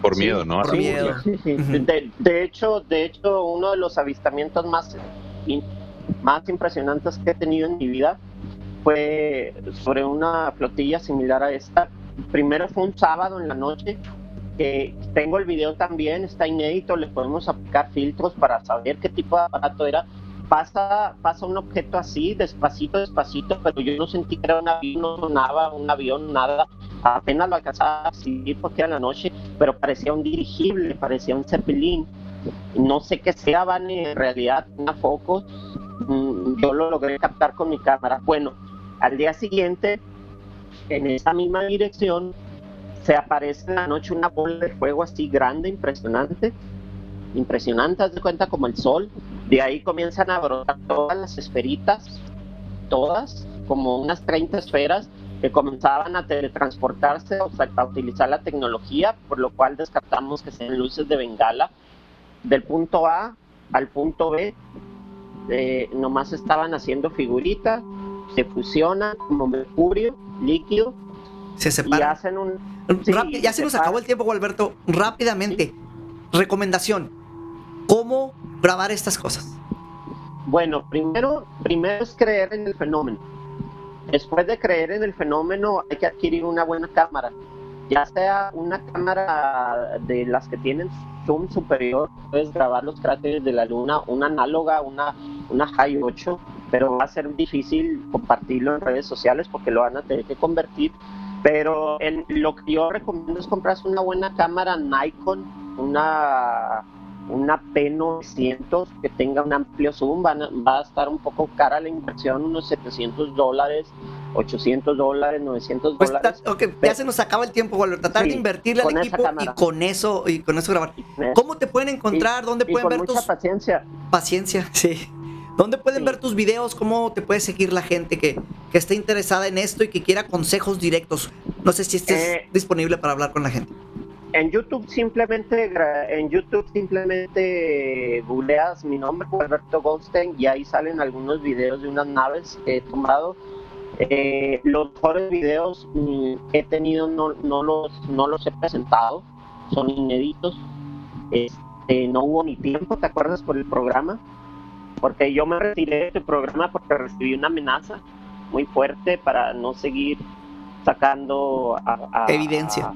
Por miedo, ¿no? Por miedo. Sí, sí. De, de hecho, de hecho, uno de los avistamientos más, in- más impresionantes que he tenido en mi vida fue sobre una flotilla similar a esta. Primero fue un sábado en la noche, que tengo el video también, está inédito, le podemos aplicar filtros para saber qué tipo de aparato era. Pasa, pasa un objeto así, despacito, despacito, pero yo no sentí que era un avión, no sonaba un avión, nada. Apenas lo alcanzaba a seguir porque era la noche, pero parecía un dirigible, parecía un zeppelin. No sé qué sea, Vane, en realidad, una foco. Mm, Yo lo logré captar con mi cámara. Bueno, al día siguiente, en esa misma dirección, se aparece en la noche una bola de fuego así grande, impresionante. Impresionante, haz de cuenta como el sol. De ahí comienzan a brotar todas las esferitas, todas, como unas 30 esferas que comenzaban a teletransportarse o sea, a utilizar la tecnología, por lo cual descartamos que sean luces de bengala. Del punto A al punto B, eh, nomás estaban haciendo figuritas, se fusionan como mercurio líquido se y separan. hacen un... sí, ya se nos acabó el tiempo, Alberto. Rápidamente. Recomendación. ¿Cómo grabar estas cosas? Bueno, primero, primero es creer en el fenómeno. Después de creer en el fenómeno hay que adquirir una buena cámara. Ya sea una cámara de las que tienen zoom superior, puedes grabar los cráteres de la luna, una análoga, una, una High 8, pero va a ser difícil compartirlo en redes sociales porque lo van a tener que convertir. Pero en, lo que yo recomiendo es comprarse una buena cámara Nikon, una una P900 que tenga un amplio zoom, van a- va a estar un poco cara la inversión, unos 700 dólares, 800 dólares, 900 Pues dólares. ta- ok, ya se nos acaba el tiempo, Alberto. Tratar de invertirle al equipo y con eso y con eso grabar. ¿Cómo te pueden encontrar? ¿Dónde y pueden con ver mucha tus paciencia. paciencia? Sí. ¿Dónde pueden Sí. ver tus videos? ¿Cómo te puede seguir la gente que, que esté interesada en esto y que quiera consejos directos? No sé si estés Eh, disponible para hablar con la gente. En YouTube simplemente en YouTube simplemente googleas mi nombre, Alberto Goldstein, y ahí salen algunos videos de unas naves que he tomado. Eh, los mejores videos mm, que he tenido no, no los no los he presentado, son inéditos. Este, no hubo ni tiempo, ¿te acuerdas por el programa? Porque yo me retiré del programa porque recibí una amenaza muy fuerte para no seguir sacando Evidencia.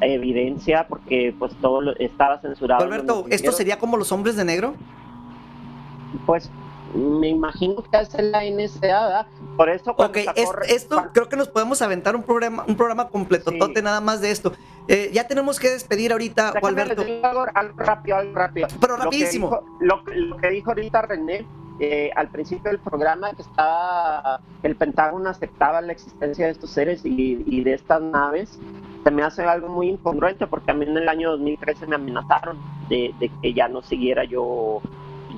Evidencia porque pues todo lo- estaba censurado. Alberto, ¿esto sería como los hombres de negro? Pues me imagino que hace la NSA, ¿verdad? Por eso Ok, cuando es- esto creo que nos podemos aventar un programa, un programa completo, Sí. nada más de esto. Eh, ya tenemos que despedir ahorita, Déjame Alberto. algo, algo rápido, algo rápido. Pero Lo que rapidísimo. dijo- Lo, que- lo que dijo ahorita René eh, al principio del programa, que estaba el Pentágono aceptaba la existencia de estos seres y, de estas naves, se me hace algo muy incongruente porque a mí en el año 2013 me amenazaron de, de que ya no siguiera yo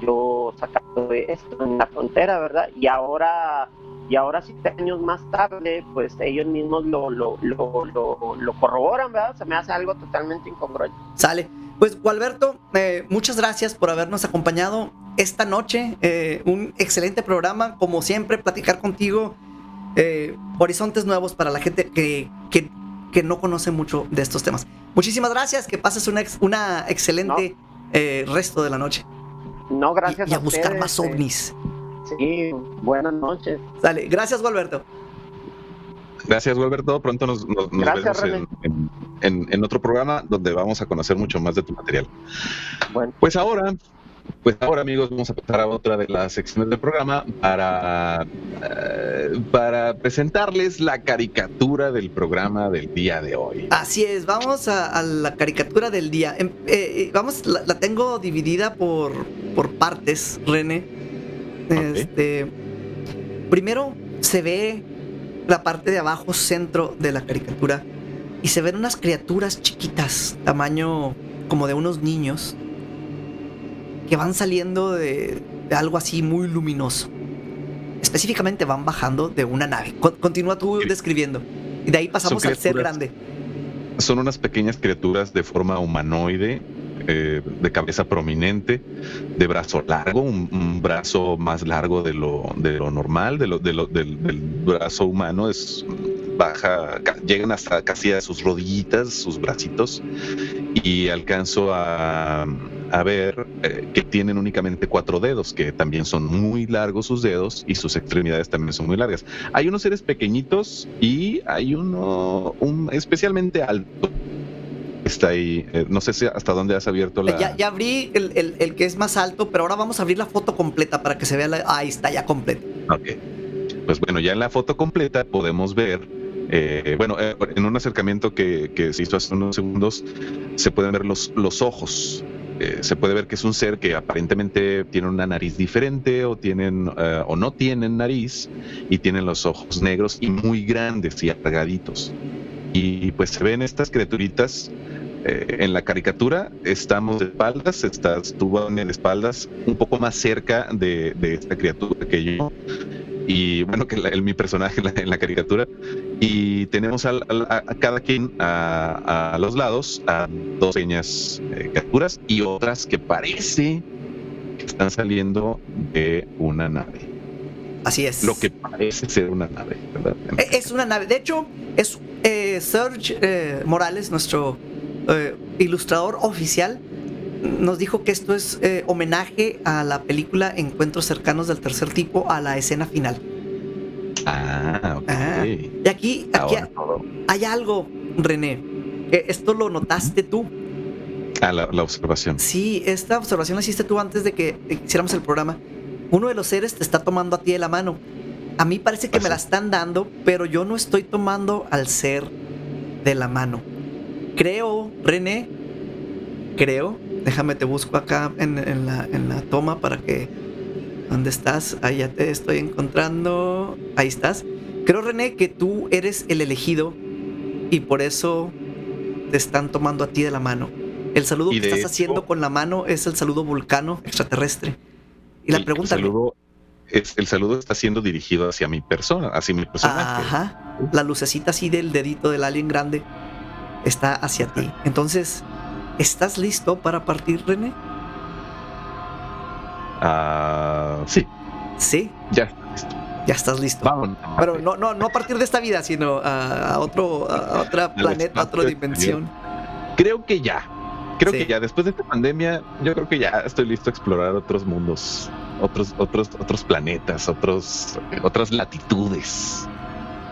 yo sacando esto en la frontera, ¿verdad? Y ahora y ahora siete años más tarde, pues ellos mismos lo, lo, lo, lo, lo corroboran, ¿verdad? Se me hace algo totalmente incongruente. Sale. Pues, Gualberto, eh, muchas gracias por habernos acompañado esta noche. Eh, un excelente programa, como siempre, platicar contigo. eh, horizontes nuevos para la gente que, que, que no conoce mucho de estos temas. Muchísimas gracias, que pases una, ex- una excelente eh, resto de la noche. No, gracias y a buscar ustedes, más eh, ovnis. Sí, buenas noches. Sale. Gracias, Gualberto. Gracias, Gualberto. Pronto nos, nos- nos Gracias, vemos en- en otro programa donde vamos a conocer mucho más de tu material. Bueno, Pues ahora, pues ahora, amigos, vamos a pasar a otra de las secciones del programa para, eh, para presentarles la caricatura del programa del día de hoy. Así es, vamos a, a la caricatura del día. Em- eh, eh, vamos, la, la tengo dividida por, por partes, René. Este, primero se ve la parte de abajo, centro de la caricatura, y se ven unas criaturas chiquitas, tamaño como de unos niños, que van saliendo de, de algo así muy luminoso. Específicamente van bajando de una nave. Con- continúa tú describiendo. Y de ahí pasamos al ser grande. Son unas pequeñas criaturas de forma humanoide, eh, de cabeza prominente, de brazo largo, un, un brazo más largo de lo, de lo normal, de lo, de lo- del, del brazo humano es baja, llegan hasta casi a sus rodillitas, sus bracitos, y alcanzo a, a ver eh, que tienen únicamente cuatro dedos, que también son muy largos sus dedos y sus extremidades también son muy largas. Hay unos seres pequeñitos y hay uno un, especialmente alto. Está ahí, eh, no sé si hasta dónde has abierto la... Ya, ya abrí el, el- el que es más alto, pero ahora vamos a abrir la foto completa para que se vea la... Ahí está, ya completa. Ok. Pues bueno, ya en la foto completa podemos ver, eh, bueno, eh, en un acercamiento que, que se hizo hace unos segundos, se pueden ver los, los ojos. Eh, se puede ver que es un ser que aparentemente tiene una nariz diferente o tienen eh, o no tienen nariz y tienen los ojos negros y muy grandes y alargaditos. Y pues se ven estas criaturitas eh, en la caricatura, estamos de espaldas, estás tú en espaldas un poco más cerca de, de esta criatura que yo y bueno, que la- el, mi personaje en la caricatura. Y tenemos al- al- a, cada quien a, a los lados a dos pequeñas eh, criaturas y otras que parece que están saliendo de una nave. Así es. Lo que parece ser una nave, ¿verdad? E- Es una nave. De hecho, es eh, Serge eh, Morales, nuestro eh, ilustrador oficial, nos dijo que esto es homenaje a la película Encuentros cercanos del tercer tipo, a la escena final. Ah, ok. Ah. Y aquí, aquí hay algo, René. esto lo notaste tú. Ah, la, la observación. Sí, esta observación la hiciste tú antes de que hiciéramos el programa. Uno de los seres te está tomando a ti de la mano. A mí parece que Ah, me la están dando, pero yo no estoy tomando al ser de la mano. Creo, René, creo, déjame te busco acá en, en la, en la toma para que... ¿Dónde estás? Ahí ya te estoy encontrando. Ahí estás. Creo, René, que tú eres el elegido y por eso te están tomando a ti de la mano. El saludo que estás hecho- haciendo con la mano es el saludo vulcano extraterrestre. Y la pregunta... El saludo, es, el saludo está siendo dirigido hacia mi persona, hacia mi personaje. Ajá. La lucecita así del dedito del alien grande está hacia ti. Entonces, ¿estás listo para partir, René? Ah, sí, Sí, ya está listo. ya estás listo. Pero no, no, no a partir de esta vida, sino a, a otro, a otra planeta, a otra dimensión. Creo que ya. Creo Sí. que ya, después de esta pandemia, yo creo que ya estoy listo a explorar otros mundos, otros, otros, otros planetas, otros, otras latitudes.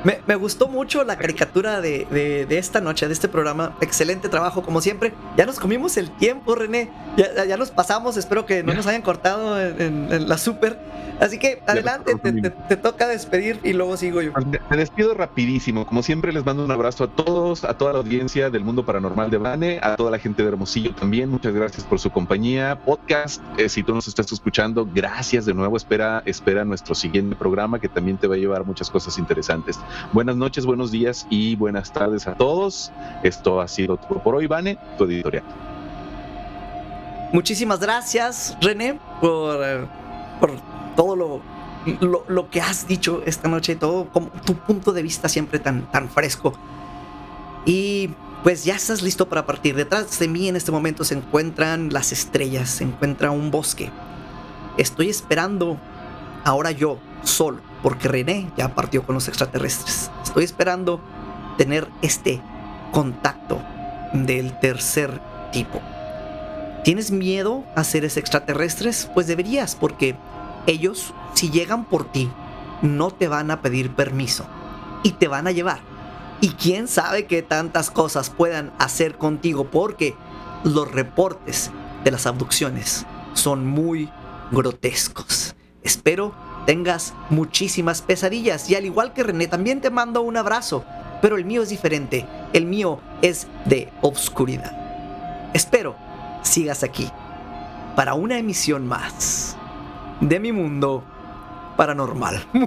Me, me, gustó mucho la caricatura de, de, de, esta noche, de este programa. Excelente trabajo, como siempre. Ya nos comimos el tiempo, René. Ya, ya nos pasamos. Espero que no nos hayan cortado en, en, en la super. Así que adelante, te, te, te, toca despedir y luego sigo yo. Me despido rapidísimo. Como siempre, les mando un abrazo a todos, a toda la audiencia del mundo paranormal de Bane, a toda la gente de Hermosillo también. Muchas gracias por su compañía. Podcast, eh, si tú nos estás escuchando, gracias de nuevo. Espera, espera nuestro siguiente programa que también te va a llevar muchas cosas interesantes. Buenas noches, buenos días y buenas tardes a todos. Esto ha sido todo por hoy, Vane, tu editorial. Muchísimas gracias, René, por, eh, por todo lo, lo, lo, que has dicho esta noche, todo como tu punto de vista siempre tan, tan fresco. Y pues ya estás listo para partir. Detrás de mí en este momento se encuentran las estrellas, se encuentra un bosque. Estoy esperando ahora yo, solo, porque René ya partió con los extraterrestres. Estoy esperando tener este contacto del tercer tipo. ¿Tienes miedo a seres extraterrestres? Pues deberías, porque ellos, si llegan por ti, no te van a pedir permiso y te van a llevar. Y quién sabe qué tantas cosas puedan hacer contigo porque los reportes de las abducciones son muy grotescos. Espero tengas muchísimas pesadillas y al igual que René también te mando un abrazo, pero el mío es diferente, el mío es de obscuridad. Espero sigas aquí para una emisión más de mi mundo paranormal.